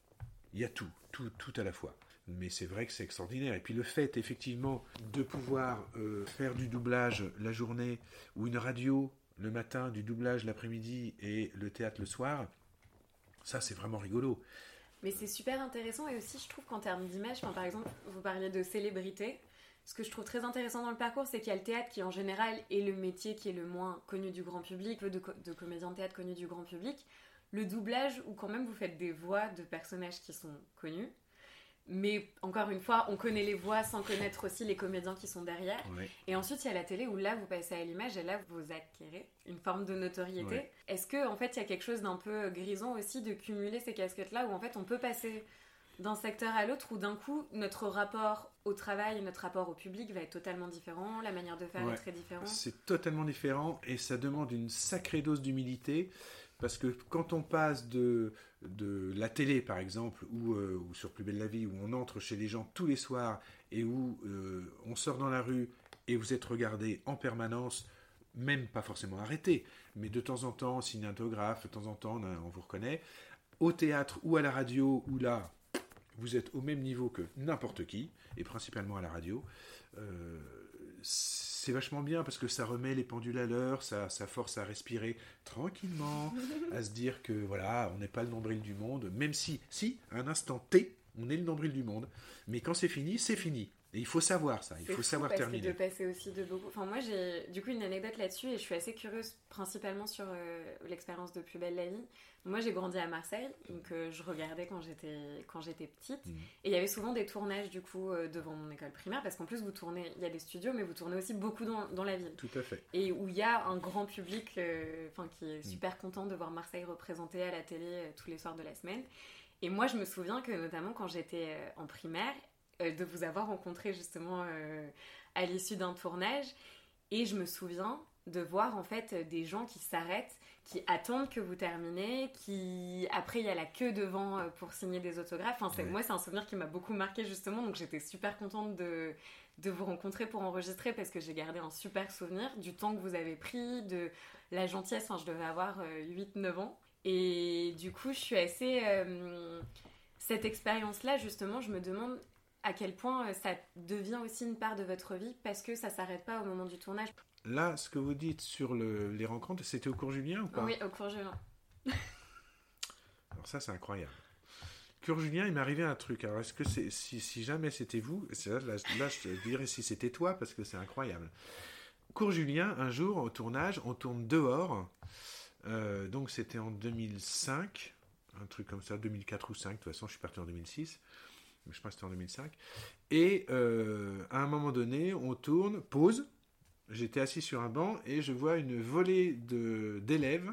Il y a tout, tout, tout à la fois. Mais c'est vrai que c'est extraordinaire. Et puis le fait, effectivement, de pouvoir euh, faire du doublage la journée ou une radio le matin, du doublage l'après-midi et le théâtre le soir, ça c'est vraiment rigolo. Mais c'est super intéressant et aussi je trouve qu'en termes d'image, par exemple, vous parliez de célébrité ce que je trouve très intéressant dans le parcours, c'est qu'il y a le théâtre qui en général est le métier qui est le moins connu du grand public, le de, de comédien de théâtre connu du grand public. Le doublage, où quand même vous faites des voix de personnages qui sont connus. Mais encore une fois, on connaît les voix sans connaître aussi les comédiens qui sont derrière. Et ensuite, il y a la télé où là, vous passez à l'image et là, vous acquérez une forme de notoriété. Est-ce que en fait, il y a quelque chose d'un peu grisant aussi de cumuler ces casquettes-là où en fait, on peut passer d'un secteur à l'autre où d'un coup notre rapport au travail, notre rapport au public va être totalement différent, la manière de faire est très différente? C'est totalement différent et ça demande une sacrée dose d'humilité Parce que quand on passe de, la télé, par exemple, ou, euh, ou, sur Plus belle la vie, où on entre chez les gens tous les soirs et où euh, on sort dans la rue et vous êtes regardé en permanence, même pas forcément arrêté, mais de temps en temps, signe de temps en temps, on, vous reconnaît, au théâtre ou à la radio, où là, vous êtes au même niveau que n'importe qui, et principalement à la radio, euh, c'est vachement bien parce que ça remet les pendules à l'heure, ça, ça, force à respirer tranquillement, à se dire que voilà, on n'est pas le nombril du monde, même si, si, à un instant T, on est le nombril du monde, mais quand c'est fini, c'est fini. Et il faut savoir ça, il faut savoir parce terminer. de passer aussi de beaucoup. Enfin, moi, j'ai du coup une anecdote là-dessus et je suis assez curieuse, principalement sur euh, l'expérience de Plus belle la vie. Moi, j'ai grandi à Marseille, donc euh, je regardais quand j'étais quand j'étais petite. Mhm. Et il y avait souvent des tournages du coup euh, devant mon école primaire, parce qu'en plus, vous tournez, il y a des studios, mais vous tournez aussi beaucoup dans, dans la ville. Tout à fait. Et où il y a un grand public, enfin, qui est Mhm. super content de voir Marseille représenté à la télé tous les soirs de la semaine. Et moi, je me souviens que notamment quand j'étais en primaire, de vous avoir rencontré justement euh, à l'issue d'un tournage. Et je me souviens de voir en fait des gens qui s'arrêtent, qui attendent que vous terminez, qui après il y a la queue devant euh, pour signer des autographes. Enfin, c'est-. Moi, c'est un souvenir qui m'a beaucoup marqué justement, donc j'étais super contente de, de vous rencontrer pour enregistrer parce que j'ai gardé un super souvenir du temps que vous avez pris, de la gentillesse. Enfin, je devais avoir 8-9 ans. Et du coup, je suis assez. euh, cette expérience-là, justement, je me demande à quel point euh, ça devient aussi une part de votre vie parce que ça s'arrête pas au moment du tournage. Là, ce que vous dites sur le- les rencontres, c'était au cours Julien ou pas? Oui, au cours Julien. Alors ça, c'est incroyable. Cours Julien, il m'est arrivé un truc. Alors, est-ce que c'est si, si jamais c'était vous, là, là, là, je te dirais si c'était toi parce que c'est incroyable. Cours Julien, un jour au tournage, on tourne dehors. Euh, donc c'était en 2005, un truc comme ça, 2004 ou 5. De toute façon, je suis parti en 2006. Je pense que c'était en 2005. Et euh, à un moment donné, on tourne, pause. J'étais assis sur un banc et je vois une volée de- d'élèves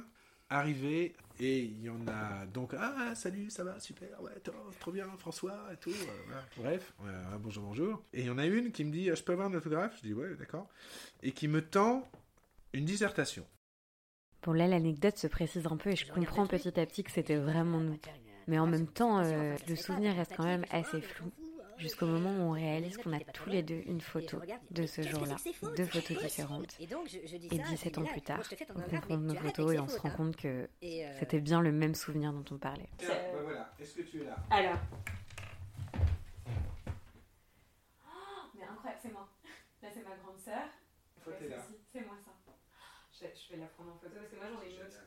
arriver. Et il y en a donc ah salut ça va super ouais trop, trop bien François et tout euh, bref euh, bonjour bonjour. Et il y en a une qui me dit Ah, je peux avoir un autographe? Je dis ouais d'accord et qui me tend une dissertation. Bon, là, l'anecdote se précise un peu et je comprends petit à petit que c'était vraiment nous. Mais en même temps, euh, le souvenir reste quand même assez flou. Jusqu'au moment où on réalise qu'on a tous les deux une photo de ce jour-là, deux photos différentes. Et donc, je, je dis Et ça, 17 puis ans plus tard, on confronte nos photos et on se rend fautes, compte que euh, c'était bien le même souvenir dont on parlait. tiens bah voilà est-ce que tu es là? Alors. Oh, mais incroyable, c'est moi. Là, c'est ma grande sœur. Toi, t'es là. C'est moi ça. Je, je vais la prendre en photo parce que moi j'en ai une autre.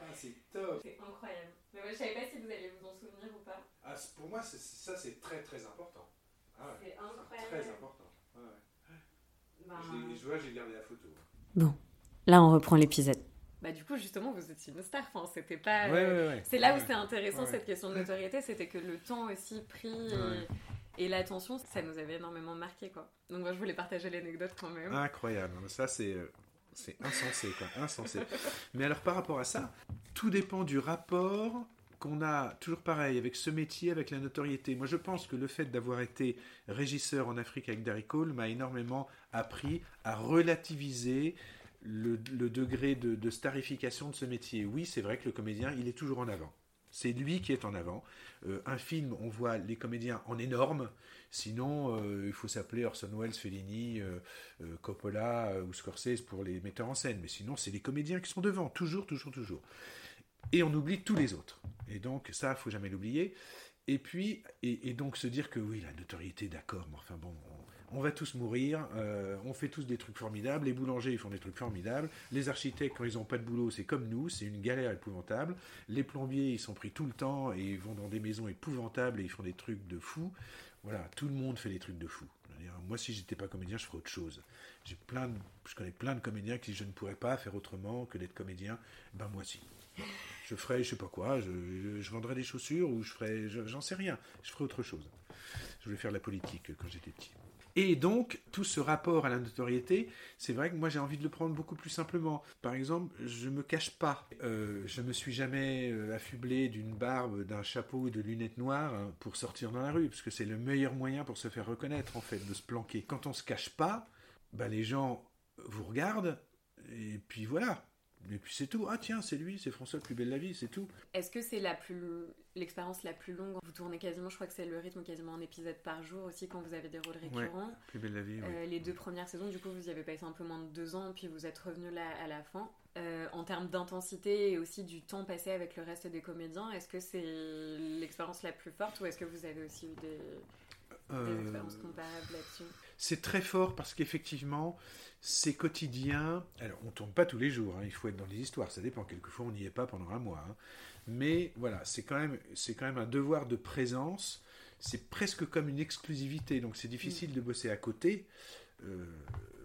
ah c'est top C'est incroyable. Mais moi, je savais pas si vous alliez vous en souvenir ou pas. ah, c'est- pour moi c'est- ça c'est très très important ah ouais, C'est incroyable. très important Ouais, ouais. Ben, Je vois j'ai gardé la photo Bon, là, on reprend l'épisode. bah, du coup, justement, vous étiez une star. Enfin, c'était pas. ouais euh, ouais ouais C'est là où c'était intéressant Ouais. cette question de notoriété, c'était que le temps aussi pris et, Ouais. et l'attention, ça nous avait énormément marqué quoi. Donc moi je voulais partager l'anecdote quand même. Incroyable, ça c'est euh, c'est insensé quoi, insensé. Mais alors par rapport à ça, tout dépend du rapport qu'on a toujours pareil avec ce métier, avec la notoriété. Moi je pense que le fait d'avoir été régisseur en Afrique avec Darry Cole m'a énormément appris à relativiser le, degré de, de starification de ce métier. Oui, c'est vrai que le comédien, il est toujours en avant. C'est lui qui est en avant. Euh, un film, on voit les comédiens en énorme. Sinon, euh, il faut s'appeler Orson Welles, Fellini, euh, Coppola ou Scorsese pour les metteurs en scène. Mais sinon, c'est les comédiens qui sont devant, toujours, toujours, toujours. Et on oublie tous les autres. Et donc, ça, faut jamais l'oublier. Et puis, et, donc se dire que oui, la notoriété, d'accord, mais enfin bon, on, on va tous mourir, euh, on fait tous des trucs formidables, les boulangers, ils font des trucs formidables, les architectes, quand ils n'ont pas de boulot, c'est comme nous, c'est une galère épouvantable, les plombiers, ils sont pris tout le temps et ils vont dans des maisons épouvantables et ils font des trucs de fous. Voilà, tout le monde fait des trucs de fous. Moi, si j'étais pas comédien, je ferais autre chose. J'ai plein je connais plein de comédiens qui je ne pourrais pas faire autrement que d'être comédien. Ben moi si. Je ferais, je sais pas quoi, je, je, vendrais des chaussures ou je ferais, je- j'en sais rien. Je ferais autre chose. Je voulais faire de la politique quand j'étais petit. Et donc, tout ce rapport à la notoriété, c'est vrai que moi j'ai envie de le prendre beaucoup plus simplement. Par exemple, je me cache pas. Euh, je me suis jamais euh, affublé d'une barbe, d'un chapeau et de lunettes noires hein, pour sortir dans la rue, parce que c'est le meilleur moyen pour se faire reconnaître en fait, de se planquer. Quand on se cache pas, bah, les gens vous regardent et puis voilà. Et puis c'est tout. Ah tiens, c'est lui, c'est François, le plus belle la vie, c'est tout. Est-ce que c'est la plus l'expérience la plus longue? Vous tournez quasiment, je crois que c'est le rythme quasiment un épisode par jour aussi quand vous avez des rôles récurrents. plus belle la vie. Euh, les deux premières saisons, du coup, vous y avez passé un peu moins de deux ans, puis vous êtes revenu là à la fin. Euh, en termes d'intensité et aussi du temps passé avec le reste des comédiens, est-ce que c'est l'expérience la plus forte ou est-ce que vous avez aussi eu des, des expériences comparables là-dessus? C'est très fort parce qu'effectivement, c'est quotidien. Alors, on tourne pas tous les jours, hein, il faut être dans les histoires, ça dépend. Quelquefois, on n'y est pas pendant un mois. Hein. Mais voilà, c'est quand, même, quand même un devoir de présence. C'est presque comme une exclusivité, donc c'est difficile de bosser à côté. Euh,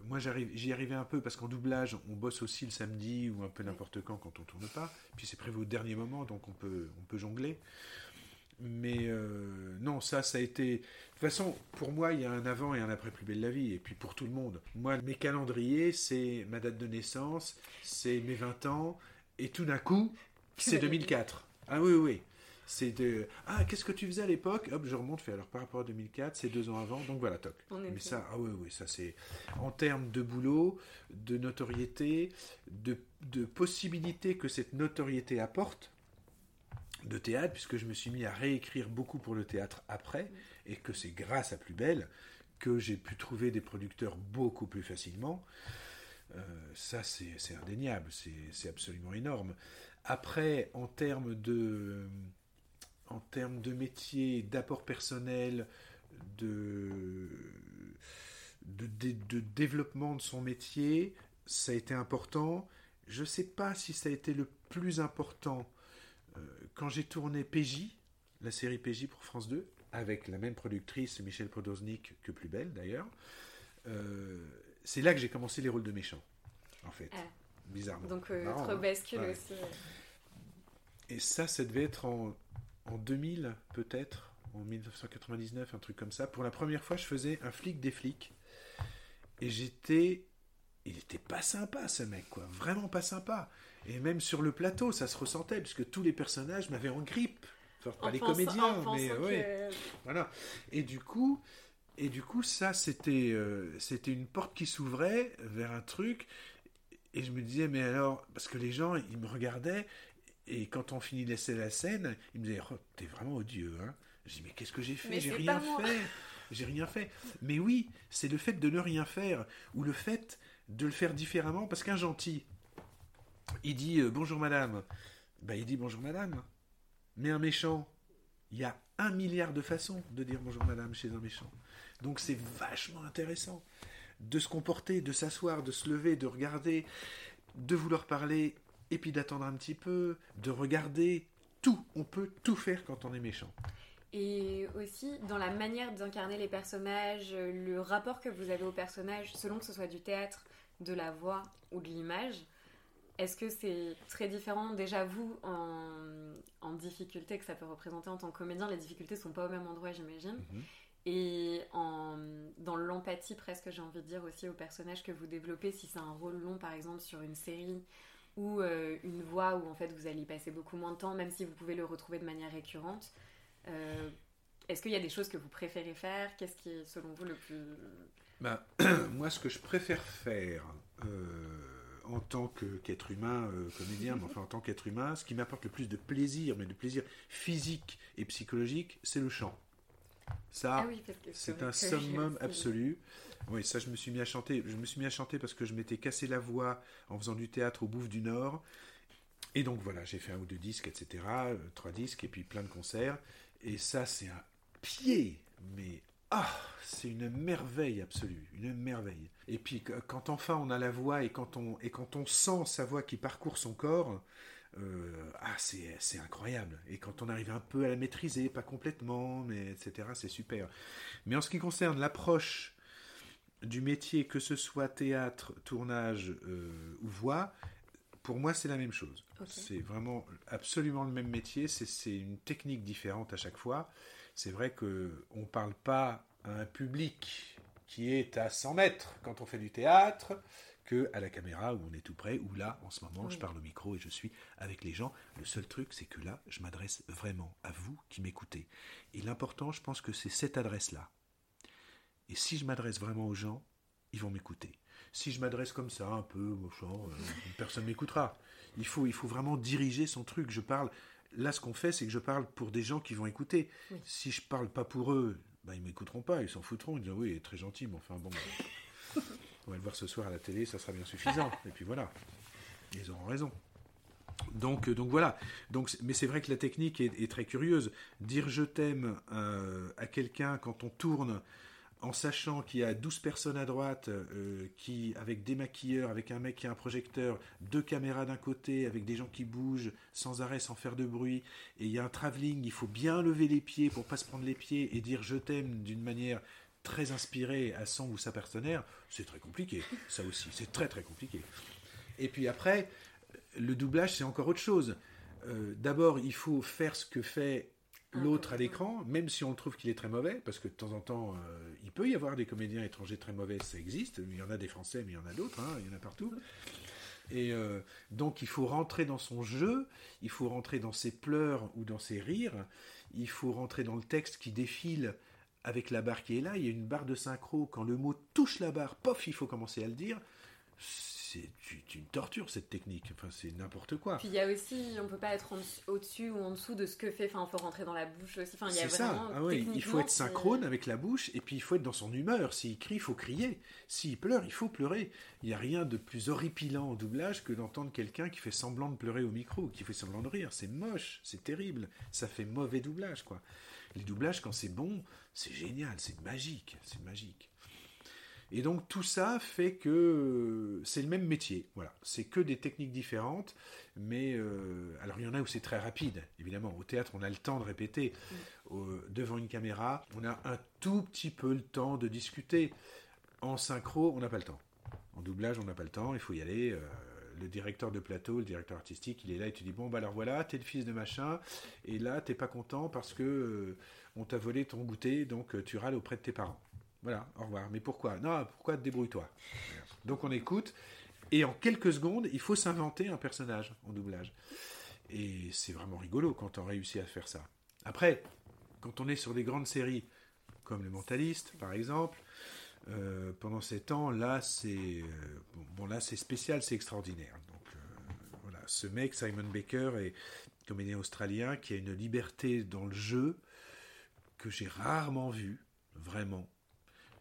moi, j'y arrivais un peu parce qu'en doublage, on bosse aussi le samedi ou un peu n'importe quand quand on tourne pas. Puis c'est prévu au dernier moment, donc on peut, on peut jongler. Mais euh, non, ça, ça a été. De toute façon, pour moi, il y a un avant et un après Plus belle la vie, et puis pour tout le monde. Moi, mes calendriers, c'est ma date de naissance, c'est mes 20 ans, et tout d'un coup, c'est 2004. Ah oui, oui. C'est de Ah, qu'est-ce que tu faisais à l'époque? Hop, je remonte, fais alors par rapport à 2004, c'est deux ans avant, donc voilà, toc. Mais ça, ah oui, oui, ça c'est. En termes de boulot, de notoriété, de, de possibilités que cette notoriété apporte, de théâtre, puisque je me suis mis à réécrire beaucoup pour le théâtre après, et que c'est grâce à Plus Belle que j'ai pu trouver des producteurs beaucoup plus facilement. Euh, ça, c'est indéniable, c'est absolument énorme. Après, en termes de, en termes de métier, d'apport personnel, de, de, développement de son métier, ça a été important. Je ne sais pas si ça a été le plus important quand j'ai tourné PJ, la série PJ pour France 2, avec la même productrice, Michel Podoznik, que Plus Belle d'ailleurs, euh, c'est là que j'ai commencé les rôles de méchants, en fait. Ah. Bizarrement. Donc, euh, hein. bascule aussi. Et ça, ça devait être en, en 2000, peut-être, en 1999, un truc comme ça. Pour la première fois, je faisais un flic des flics. Et j'étais. Il était pas sympa, ce mec, quoi. Vraiment pas sympa. Et même sur le plateau, ça se ressentait, puisque tous les personnages m'avaient en grippe. Enfin, pas les comédiens, mais Voilà. Et du coup, et du coup, ça, c'était, euh, c'était une porte qui s'ouvrait vers un truc. Et je me disais, mais alors, parce que les gens, ils me regardaient, et quand on finit la scène, ils me disaient, oh, t'es vraiment odieux, hein. Je dis, mais qu'est-ce que j'ai fait? J'ai rien fait. J'ai rien fait. Mais oui, c'est le fait de ne rien faire, ou le fait de le faire différemment, parce qu'un gentil, il dit euh, bonjour madame. Ben, il dit bonjour madame. Mais un méchant, il y a un milliard de façons de dire bonjour madame chez un méchant. Donc c'est vachement intéressant de se comporter, de s'asseoir, de se lever, de regarder, de vouloir parler, et puis d'attendre un petit peu, de regarder. Tout, on peut tout faire quand on est méchant. Et aussi dans la manière d'incarner les personnages, le rapport que vous avez aux personnages, selon que ce soit du théâtre, de la voix ou de l'image, est-ce que c'est très différent déjà vous en, difficulté que ça peut représenter en tant que comédien? Les difficultés sont pas au même endroit j'imagine. Mhm. Et en, dans l'empathie presque j'ai envie de dire aussi au personnage que vous développez si c'est un rôle long par exemple sur une série ou euh, une voix où en fait vous allez y passer beaucoup moins de temps même si vous pouvez le retrouver de manière récurrente. Euh, est-ce qu'il y a des choses que vous préférez faire? Qu'est-ce qui est selon vous le plus... Bah, moi ce que je préfère faire... Euh en tant qu'être humain, euh, comédien, mais enfin en tant qu'être humain, ce qui m'apporte le plus de plaisir, mais de plaisir physique et psychologique, c'est le chant. Ça, ah c'est un summum absolu. Oui, ça, je me suis mis à chanter. Je me suis mis à chanter parce que je m'étais cassé la voix en faisant du théâtre au Bouffe du Nord. Et donc voilà, j'ai fait un ou deux disques, etc. Euh, trois disques et puis plein de concerts. Et ça, c'est un pied, mais ah, c'est une merveille absolue, une merveille. Et puis quand enfin on a la voix et quand on, et quand on sent sa voix qui parcourt son corps, euh, ah c'est incroyable. Et quand on arrive un peu à la maîtriser, pas complètement, mais etc., c'est super. Mais en ce qui concerne l'approche du métier, que ce soit théâtre, tournage euh, ou voix, pour moi c'est la même chose. C'est vraiment absolument le même métier, c'est une technique différente à chaque fois c'est vrai que on parle pas à un public qui est à 100 mètres quand on fait du théâtre que à la caméra où on est tout près, où là, en ce moment, je parle au micro et je suis avec les gens. Le seul truc, c'est que là, je m'adresse vraiment à vous qui m'écoutez. Et l'important, je pense que c'est cette adresse-là. Et si je m'adresse vraiment aux gens, ils vont m'écouter. Si je m'adresse comme ça, un peu, machin, euh, personne m'écoutera. Il faut, il faut vraiment diriger son truc. Je parle. Là, ce qu'on fait, c'est que je parle pour des gens qui vont écouter. Oui. Si je parle pas pour eux, bah, ils m'écouteront pas, ils s'en foutront. Ils diront oui, il est très gentil, mais enfin bon. bah, on va le voir ce soir à la télé, ça sera bien suffisant. Et puis voilà. Ils auront raison. Donc, euh, donc voilà. Donc, mais c'est vrai que la technique est, est très curieuse. Dire je t'aime euh, à quelqu'un quand on tourne en sachant qu'il y a 12 personnes à droite, euh, qui, avec des maquilleurs, avec un mec qui a un projecteur, deux caméras d'un côté, avec des gens qui bougent sans arrêt, sans faire de bruit, et il y a un travelling, il faut bien lever les pieds pour pas se prendre les pieds et dire je t'aime d'une manière très inspirée à son ou sa partenaire, c'est très compliqué. Ça aussi, c'est très très compliqué. Et puis après, le doublage, c'est encore autre chose. Euh, D'abord, il faut faire ce que fait l'autre à l'écran, même si on trouve qu'il est très mauvais, parce que de temps en temps, euh, il peut y avoir des comédiens étrangers très mauvais, ça existe. Il y en a des Français, mais il y en a d'autres, hein, il y en a partout. Et euh, donc, il faut rentrer dans son jeu, il faut rentrer dans ses pleurs ou dans ses rires, il faut rentrer dans le texte qui défile avec la barre qui est là. Il y a une barre de synchro, quand le mot touche la barre, pof, il faut commencer à le dire. C'est une torture cette technique, enfin, c'est n'importe quoi. Puis il y a aussi, on peut pas être en au-dessus ou en dessous de ce que fait. Enfin, il faut rentrer dans la bouche aussi. Enfin, il y a C'est ça. vraiment. Ah il faut être synchrone avec la bouche et puis il faut être dans son humeur. S'il crie, il faut crier. S'il pleure, il faut pleurer. Il n'y a rien de plus horripilant au doublage que d'entendre quelqu'un qui fait semblant de pleurer au micro, qui fait semblant de rire. C'est moche, c'est terrible. Ça fait mauvais doublage, quoi. Les doublages, quand c'est bon, c'est génial, c'est magique, c'est magique. Et donc tout ça fait que euh, c'est le même métier. Voilà, c'est que des techniques différentes, mais euh, alors il y en a où c'est très rapide. Évidemment, au théâtre, on a le temps de répéter devant une caméra. On a un tout petit peu le temps de discuter. En synchro, on n'a pas le temps. En doublage, on n'a pas le temps. Il faut y aller. euh, le directeur de plateau, le directeur artistique, il est là et tu dis bon bah alors voilà, t'es le fils de machin, et là t'es pas content parce que on t'a volé ton goûter, donc tu râles auprès de tes parents. Voilà, au revoir. Mais pourquoi? Non, pourquoi? Débrouille-toi Donc on écoute, et en quelques secondes, il faut s'inventer un personnage en doublage. Et c'est vraiment rigolo quand on réussit à faire ça. Après, quand on est sur des grandes séries, comme Le Mentaliste, par exemple, euh, pendant ces temps, là, c'est euh, bon, là, c'est spécial, c'est extraordinaire. Donc euh, voilà, ce mec, Simon Baker, est comédien australien qui a une liberté dans le jeu que j'ai rarement vu, vraiment.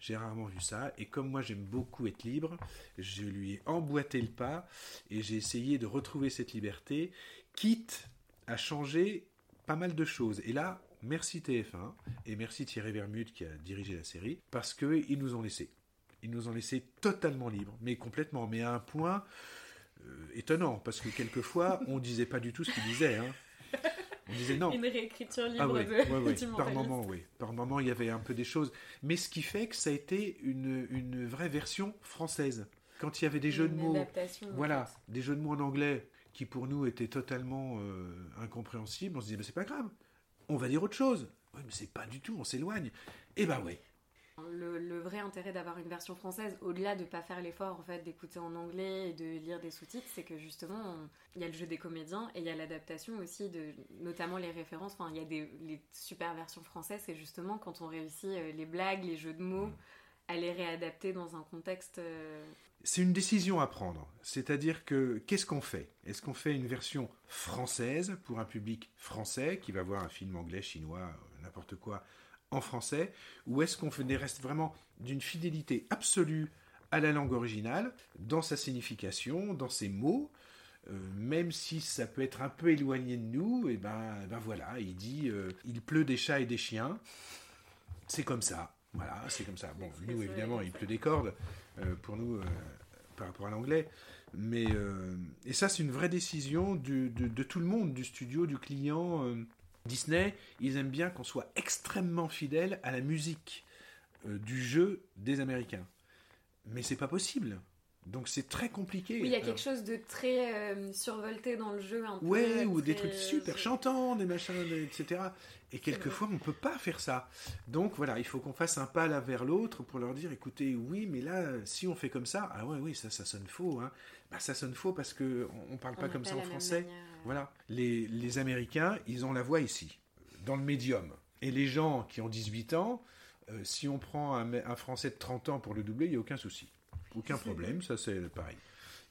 J'ai rarement vu ça. Et comme moi, j'aime beaucoup être libre, je lui ai emboîté le pas et j'ai essayé de retrouver cette liberté, quitte à changer pas mal de choses. Et là, merci TF1 et merci Thierry Vermut qui a dirigé la série, parce qu'ils nous ont laissé. Ils nous ont laissé totalement libres, mais complètement, mais à un point euh, étonnant, parce que quelquefois, on disait pas du tout ce qu'ils disaient. hein. On disait non. Une réécriture libre Ah oui, de, ouais, ouais. du par moment, oui. Par moment, il y avait un peu des choses. Mais ce qui fait que ça a été une, une vraie version française. Quand il y avait des jeux de Une mots, en voilà, fait. des jeux de mots en anglais qui pour nous étaient totalement euh, incompréhensibles, on se disait, mais c'est pas grave, on va dire autre chose. Oui, mais c'est pas du tout, on s'éloigne. Et ben ouais. Le, le vrai intérêt d'avoir une version française, au-delà de pas faire l'effort en fait d'écouter en anglais et de lire des sous-titres, c'est que justement il y a le jeu des comédiens et il y a l'adaptation aussi de notamment les références. Enfin, il y a des les super versions françaises, c'est justement quand on réussit euh, les blagues, les jeux de mots, à les réadapter dans un contexte. euh, C'est une décision à prendre. C'est-à-dire que qu'est-ce qu'on fait? Est-ce qu'on fait une version française pour un public français qui va voir un film anglais, chinois, euh, n'importe quoi en français Ou est-ce qu'on restes vraiment d'une fidélité absolue à la langue originale, dans sa signification, dans ses mots euh, même si ça peut être un peu éloigné de nous, et ben, ben voilà, il dit euh, il pleut des chats et des chiens, c'est comme ça, voilà, c'est comme ça. Bon, nous évidemment, il pleut des cordes euh, pour nous par rapport à l'anglais, mais et ça c'est une vraie décision du- de, de tout le monde, du studio, du client. Euh. Disney, ils aiment bien qu'on soit extrêmement fidèle à la musique euh, du jeu des Américains, mais c'est pas possible. Donc c'est très compliqué. Oui, il y a Alors- quelque chose de très euh, survolté dans le jeu un peu. Ouais, ou des très- trucs super chantants, des machins, des- etc. Et quelquefois, on peut pas faire ça. Donc voilà, il faut qu'on fasse un pas l'un vers l'autre pour leur dire, écoutez, oui, mais là, si on fait comme ça, ah ouais, oui, ça, ça sonne faux. Hein. Bah, ça sonne faux parce que on, on parle On pas comme ça en français. manière, euh. Voilà. Les, les Américains, ils ont la voix ici, dans le médium. Et les gens qui ont 18 ans, euh, si on prend un, Français de 30 ans pour le doubler, il n'y a aucun souci. aucun problème, ça c'est pareil.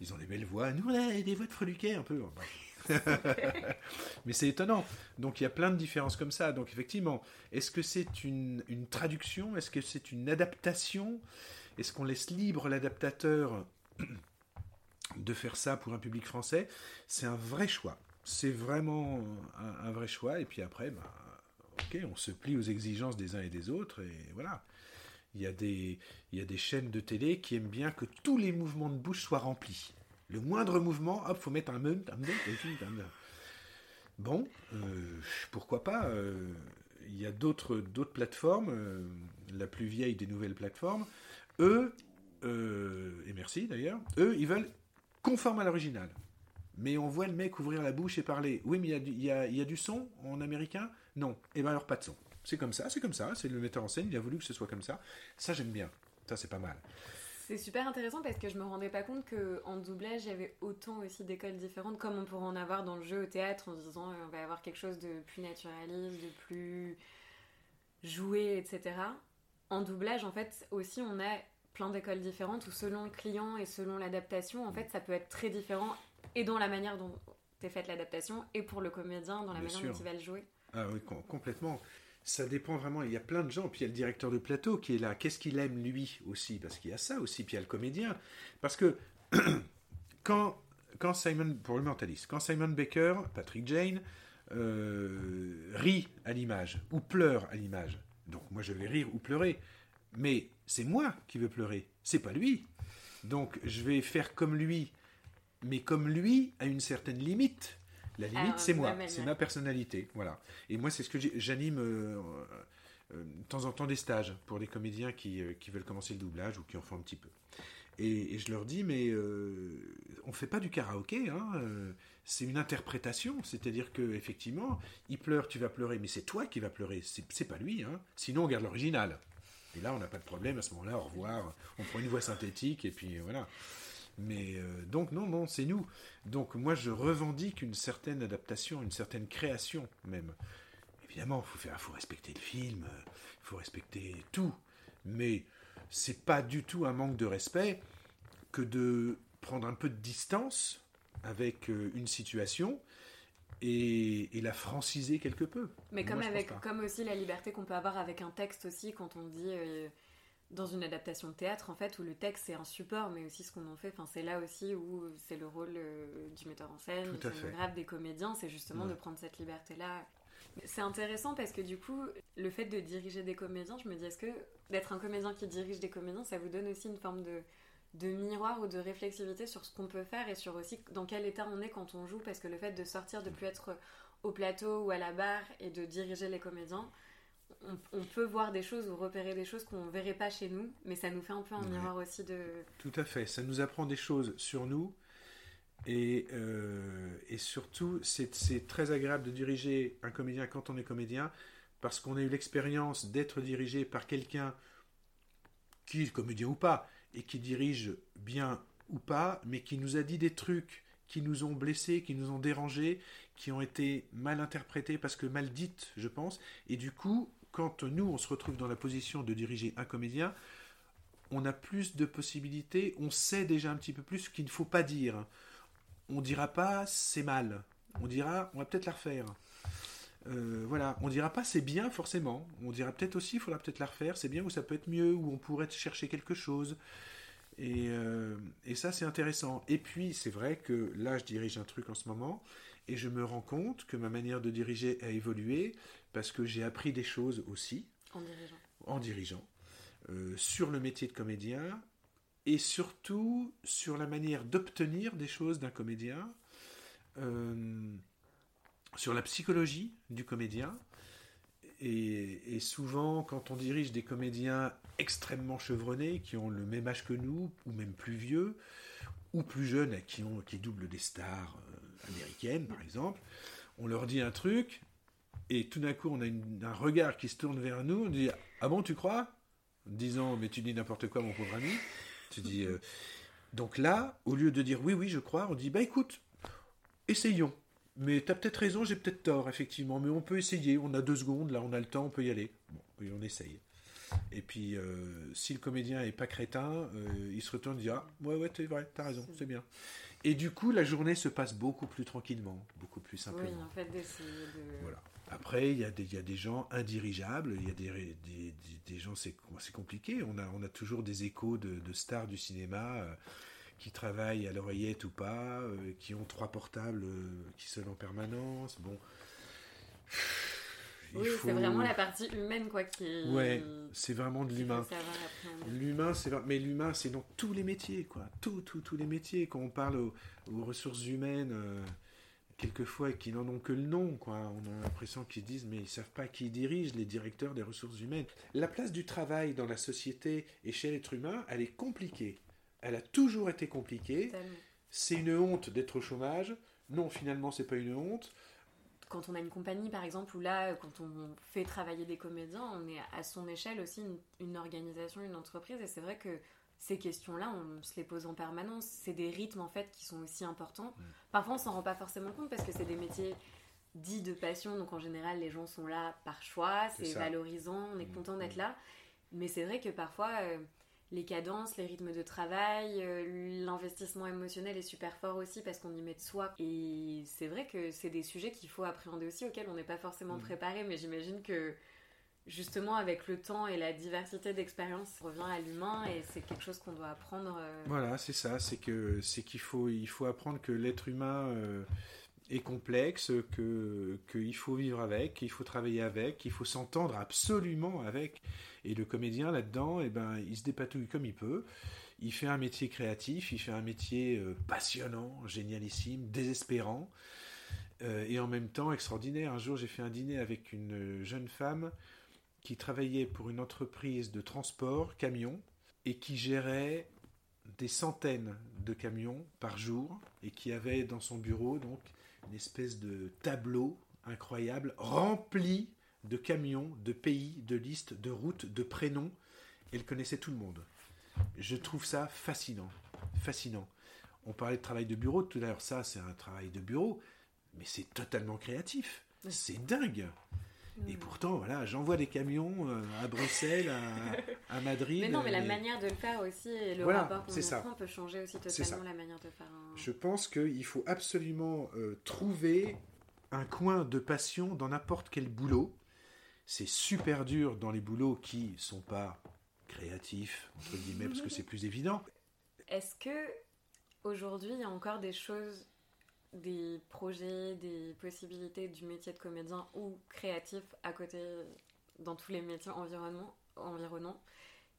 Ils ont des belles voix, nous on a des voix de freluquet un peu. Mais c'est étonnant. Donc il y a plein de différences comme ça. Donc effectivement, est-ce que c'est une, une traduction? Est-ce que c'est une adaptation? Est-ce qu'on laisse libre l'adaptateur de faire ça pour un public français C'est un vrai choix. C'est vraiment un, un, vrai choix. Et puis après, bah, ok, on se plie aux exigences des uns et des autres. Et voilà. Il y, a des, il y a des chaînes de télé qui aiment bien que tous les mouvements de bouche soient remplis. Le moindre mouvement, hop, faut mettre un mum, Bon, euh, pourquoi pas euh, Il y a d'autres d'autres plateformes, euh, la plus vieille des nouvelles plateformes. Eux, et merci d'ailleurs, eux, ils veulent conforme à l'original. Mais on voit le mec ouvrir la bouche et parler. Oui, mais il y, a du, son en américain? Non. Eh bien alors pas de son. C'est comme ça, c'est comme ça. C'est le metteur en scène, il a voulu que ce soit comme ça. Ça, j'aime bien. Ça, c'est pas mal. C'est super intéressant parce que je me rendais pas compte qu'en doublage, il y avait autant aussi d'écoles différentes, comme on pourrait en avoir dans le jeu au théâtre, en disant euh, on va avoir quelque chose de plus naturaliste, de plus joué, etc. En doublage, en fait, aussi, on a plein d'écoles différentes où selon le client et selon l'adaptation, en fait, ça peut être très différent et dans la manière dont est faite l'adaptation et pour le comédien dans la manière dont il va le jouer. Ah oui, complètement ça dépend vraiment. Il y a plein de gens. Puis il y a le directeur de plateau qui est là. Qu'est-ce qu'il aime lui aussi? Parce qu'il y a ça aussi. Puis il y a le comédien. Parce que quand, quand Simon, pour le mentaliste, quand Simon Baker, Patrick Jane, euh, rit à l'image ou pleure à l'image, donc moi je vais rire ou pleurer. Mais c'est moi qui veux pleurer. C'est pas lui. Donc je vais faire comme lui. Mais comme lui, à une certaine limite. La limite, c'est moi, c'est ma personnalité. Voilà. Et moi, c'est ce que j'anime euh, euh, de temps en temps des stages pour des comédiens qui, euh, qui, veulent commencer le doublage ou qui en font un petit peu. Et, je leur dis, mais on ne fait pas du karaoké, hein, c'est une interprétation. C'est-à-dire que effectivement, il pleure, tu vas pleurer, mais c'est toi qui vas pleurer, c'est pas lui. Hein. Sinon, on garde l'original. Et là, on n'a pas de problème à ce moment-là, au revoir. On prend une voix synthétique et puis voilà. Mais euh, donc non, non, c'est nous. Donc moi je revendique une certaine adaptation, une certaine création même. Évidemment, faut, faire, faut respecter le film, il faut respecter tout. Mais c'est pas du tout un manque de respect que de prendre un peu de distance avec euh, une situation et, la franciser quelque peu. Mais comme, avec, comme aussi la liberté qu'on peut avoir avec un texte aussi quand on dit... Euh, dans une adaptation de théâtre en fait où le texte c'est un support mais aussi ce qu'on en fait. C'est là aussi où c'est le rôle euh, du metteur en scène du scénographe des comédiens c'est justement de prendre cette liberté là c'est intéressant parce que du coup le fait de diriger des comédiens je me dis est-ce que d'être un comédien qui dirige des comédiens ça vous donne aussi une forme de de miroir ou de réflexivité sur ce qu'on peut faire et sur aussi dans quel état on est quand on joue parce que le fait de sortir de plus être au plateau ou à la barre et de diriger les comédiens on, peut voir des choses ou repérer des choses qu'on ne verrait pas chez nous, mais ça nous fait un peu un miroir aussi de... Tout à fait, ça nous apprend des choses sur nous, et, euh, et surtout, c'est très agréable de diriger un comédien quand on est comédien, parce qu'on a eu l'expérience d'être dirigé par quelqu'un qui est comédien ou pas, et qui dirige bien ou pas, mais qui nous a dit des trucs qui nous ont blessés, qui nous ont dérangés, qui ont été mal interprétés parce que mal dites, je pense, et du coup, quand nous, on se retrouve dans la position de diriger un comédien, on a plus de possibilités, on sait déjà un petit peu plus ce qu'il ne faut pas dire. On dira pas c'est mal, on dira on va peut-être la refaire. Euh, voilà, on dira pas c'est bien forcément, on dira peut-être aussi il faudra peut-être la refaire, c'est bien ou ça peut être mieux, ou on pourrait chercher quelque chose. Et, euh, et ça c'est intéressant. Et puis c'est vrai que là je dirige un truc en ce moment, et je me rends compte que ma manière de diriger a évolué, parce que j'ai appris des choses aussi. En dirigeant, euh, sur le métier de comédien et surtout sur la manière d'obtenir des choses d'un comédien, euh, sur la psychologie du comédien. Et, souvent, quand on dirige des comédiens extrêmement chevronnés, qui ont le même âge que nous, ou même plus vieux, ou plus jeunes, qui, qui doublent des stars euh, américaines, par exemple, on leur dit un truc, et tout d'un coup, on a un regard qui se tourne vers nous. On dit Ah bon, tu crois? Disant Mais tu dis n'importe quoi, mon pauvre ami. Tu dis euh, Donc là, au lieu de dire Oui, oui, je crois, on dit Bah écoute, essayons. Mais tu as peut-être raison, j'ai peut-être tort, effectivement. Mais on peut essayer. On a deux secondes, là, on a le temps, on peut y aller. Bon, oui, on essaye. Et puis, euh, si le comédien est pas crétin, euh, il se retourne et dit Ah, ouais, ouais, t'es vrai, t'as raison, c'est bien. Et du coup, la journée se passe beaucoup plus tranquillement, beaucoup plus simplement. Oui, en fait, d'essayer de. Voilà. Après, il y, a des, il y a des gens indirigeables, il y a des, des, des, des gens, c'est compliqué. On a, on a toujours des échos de, de stars du cinéma euh, qui travaillent à l'oreillette ou pas, euh, qui ont trois portables euh, qui sonnent en permanence. Bon. Il Oui, faut- c'est vraiment la partie humaine, quoi, qui est. Ouais, c'est vraiment de l'humain. appréhender. L'humain, c'est mais l'humain, c'est dans tous les métiers, quoi. Tous, tous, tous les métiers. Quand on parle aux, aux ressources humaines, euh, quelquefois, qui n'en ont que le nom, quoi. On a l'impression qu'ils disent, mais ils savent pas qui dirige les directeurs des ressources humaines. La place du travail dans la société et chez l'être humain, elle est compliquée. Elle a toujours été compliquée. C'est une honte d'être au chômage. Non, finalement, c'est pas une honte. quand on a une compagnie par exemple où là quand on fait travailler des comédiens on est à son échelle aussi une, une organisation une entreprise et c'est vrai que ces questions là on se les pose en permanence c'est des rythmes en fait qui sont aussi importants Mm. parfois on s'en rend pas forcément compte parce que c'est des métiers dits de passion donc en général les gens sont là par choix C'est valorisant on est Mm, content d'être mm. là mais c'est vrai que parfois euh, les cadences, les rythmes de travail, euh, l'investissement émotionnel est super fort aussi parce qu'on y met de soi. Et c'est vrai que c'est des sujets qu'il faut appréhender aussi, auxquels on n'est pas forcément Mhm. préparé, mais j'imagine que justement avec le temps et la diversité d'expériences, revient à l'humain et c'est quelque chose qu'on doit apprendre. euh, Voilà, c'est ça. C'est que c'est qu'il faut il faut apprendre que l'être humain euh, est complexe, que qu'il faut vivre avec, qu'il faut travailler avec, qu'il faut s'entendre absolument avec. Et le comédien là-dedans, eh ben, il se dépatouille comme il peut. Il fait un métier créatif, il fait un métier euh, passionnant, génialissime, désespérant, euh, et en même temps extraordinaire. Un jour, j'ai fait un dîner avec une jeune femme qui travaillait pour une entreprise de transport, camion, et qui gérait des centaines de camions par jour et qui avait dans son bureau donc une espèce de tableau incroyable rempli de camions, de pays, de listes, de routes, de prénoms. Elle connaissait tout le monde. Je trouve ça fascinant, fascinant. On parlait de travail de bureau tout à l'heure, ça c'est un travail de bureau, mais c'est totalement créatif. C'est dingue. Et mm. pourtant, voilà, j'envoie des camions euh, à Bruxelles, à, à Madrid. Mais non, mais la et- manière de le faire aussi et le Voilà, rapport qu'on ça. prend peut changer aussi totalement la manière de faire un. Je pense qu'il faut absolument euh, trouver un coin de passion dans n'importe quel boulot. C'est super dur dans les boulots qui sont pas créatifs, entre guillemets, parce que c'est plus évident. Est-ce que aujourd'hui il y a encore des choses, des projets, des possibilités du métier de comédien ou créatif à côté dans tous les métiers environnement, environnants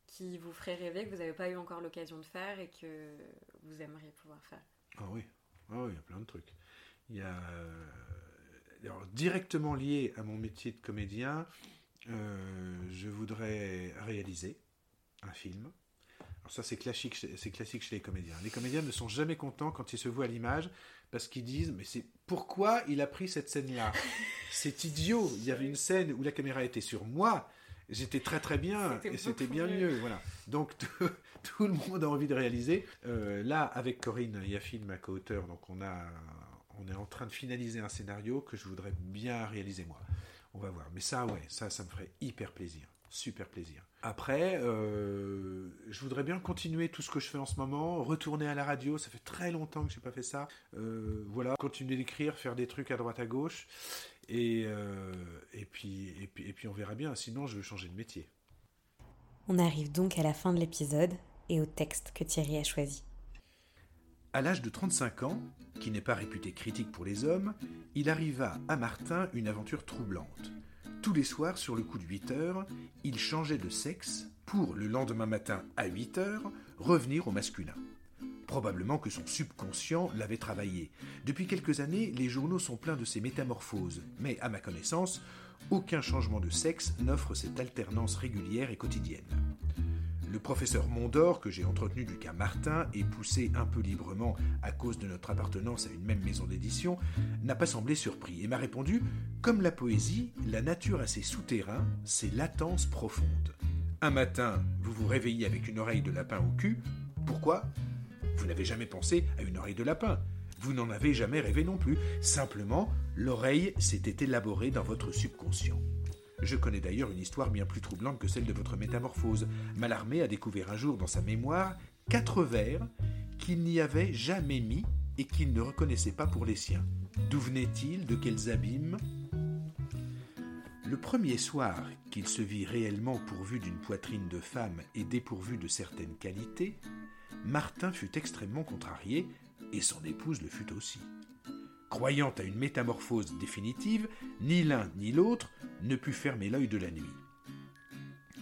qui vous feraient rêver, que vous n'avez pas eu encore l'occasion de faire et que vous aimeriez pouvoir faire Ah oui, ah oui, il y a plein de trucs. Il y a euh, directement lié à mon métier de comédien, euh, je voudrais réaliser un film. Alors ça c'est classique, c'est classique chez les comédiens. Les comédiens ne sont jamais contents quand ils se voient à l'image parce qu'ils disent mais c'est pourquoi il a pris cette scène-là C'est idiot. Il y avait une scène où la caméra était sur moi. J'étais très très bien et c'était bien mieux. mieux. Voilà. Donc tout, tout le monde a envie de réaliser. Euh, là, avec Corinne Yaffine, ma co-auteur, donc on a, on est en train de finaliser un scénario que je voudrais bien réaliser moi. On va voir. Mais ça, ouais, ça, ça me ferait hyper plaisir, super plaisir. Après, euh, je voudrais bien continuer tout ce que je fais en ce moment, retourner à la radio. Ça fait très longtemps que j'ai pas fait ça. Euh, voilà, continuer d'écrire, faire des trucs à droite à gauche, et euh, et puis et puis et puis on verra bien. Sinon, je veux changer de métier. On arrive donc à la fin de l'épisode et au texte que Thierry a choisi. À l'âge de 35 ans, qui n'est pas réputé critique pour les hommes, il arriva à Martin une aventure troublante. Tous les soirs, sur le coup de 8 heures, il changeait de sexe pour, le lendemain matin à 8 heures, revenir au masculin. Probablement que son subconscient l'avait travaillé. Depuis quelques années, les journaux sont pleins de ces métamorphoses, mais à ma connaissance, aucun changement de sexe n'offre cette alternance régulière et quotidienne. Le professeur Mondor, que j'ai entretenu du cas Martin et poussé un peu librement à cause de notre appartenance à une même maison d'édition, n'a pas semblé surpris et m'a répondu Comme la poésie, la nature a ses souterrains, ses latences profondes. Un matin, vous vous réveillez avec une oreille de lapin au cul. Pourquoi? Vous n'avez jamais pensé à une oreille de lapin. Vous n'en avez jamais rêvé non plus. Simplement, l'oreille s'était élaborée dans votre subconscient. Je connais d'ailleurs une histoire bien plus troublante que celle de votre métamorphose. Mallarmé a découvert un jour dans sa mémoire quatre vers qu'il n'y avait jamais mis et qu'il ne reconnaissait pas pour les siens. D'où venaient-ils De quels abîmes? Le premier soir qu'il se vit réellement pourvu d'une poitrine de femme et dépourvu de certaines qualités, Martin fut extrêmement contrarié, et son épouse le fut aussi. Croyant à une métamorphose définitive, ni l'un ni l'autre ne put fermer l'œil de la nuit.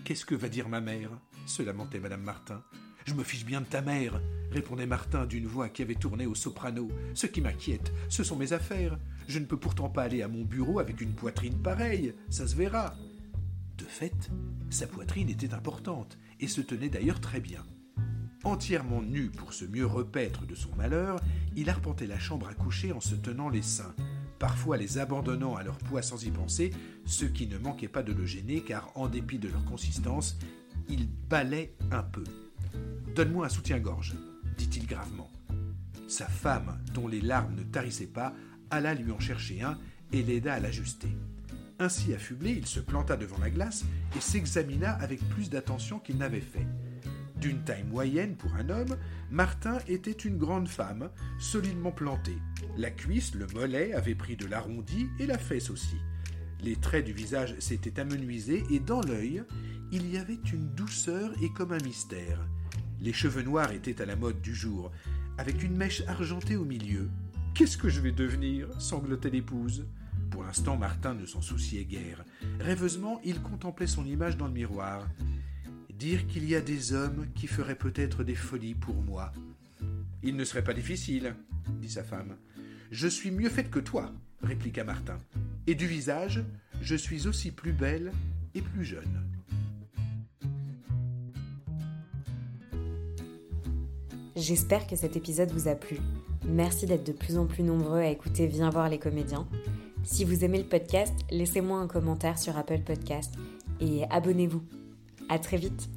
Qu'est-ce que va dire ma mère? se lamentait madame Martin. Je me fiche bien de ta mère, répondait Martin d'une voix qui avait tourné au soprano. Ce qui m'inquiète, ce sont mes affaires. Je ne peux pourtant pas aller à mon bureau avec une poitrine pareille, ça se verra. De fait, sa poitrine était importante, et se tenait d'ailleurs très bien. Entièrement nu pour se mieux repaître de son malheur, il arpentait la chambre à coucher en se tenant les seins, parfois les abandonnant à leur poids sans y penser, ce qui ne manquait pas de le gêner car, en dépit de leur consistance, il balait un peu. Donne-moi un soutien-gorge, dit-il gravement. Sa femme, dont les larmes ne tarissaient pas, alla lui en chercher un et l'aida à l'ajuster. Ainsi affublé, il se planta devant la glace et s'examina avec plus d'attention qu'il n'avait fait. D'une taille moyenne pour un homme, Martin était une grande femme, solidement plantée. La cuisse, le mollet avaient pris de l'arrondi et la fesse aussi. Les traits du visage s'étaient amenuisés et dans l'œil, il y avait une douceur et comme un mystère. Les cheveux noirs étaient à la mode du jour, avec une mèche argentée au milieu. Qu'est-ce que je vais devenir? sanglotait l'épouse. Pour l'instant, Martin ne s'en souciait guère. Rêveusement, il contemplait son image dans le miroir. Dire qu'il y a des hommes qui feraient peut-être des folies pour moi. Il ne serait pas difficile, dit sa femme. Je suis mieux faite que toi, répliqua Martin. Et du visage, je suis aussi plus belle et plus jeune. J'espère que cet épisode vous a plu. Merci d'être de plus en plus nombreux à écouter Viens voir les comédiens. Si vous aimez le podcast, laissez-moi un commentaire sur Apple Podcast et abonnez-vous. À très vite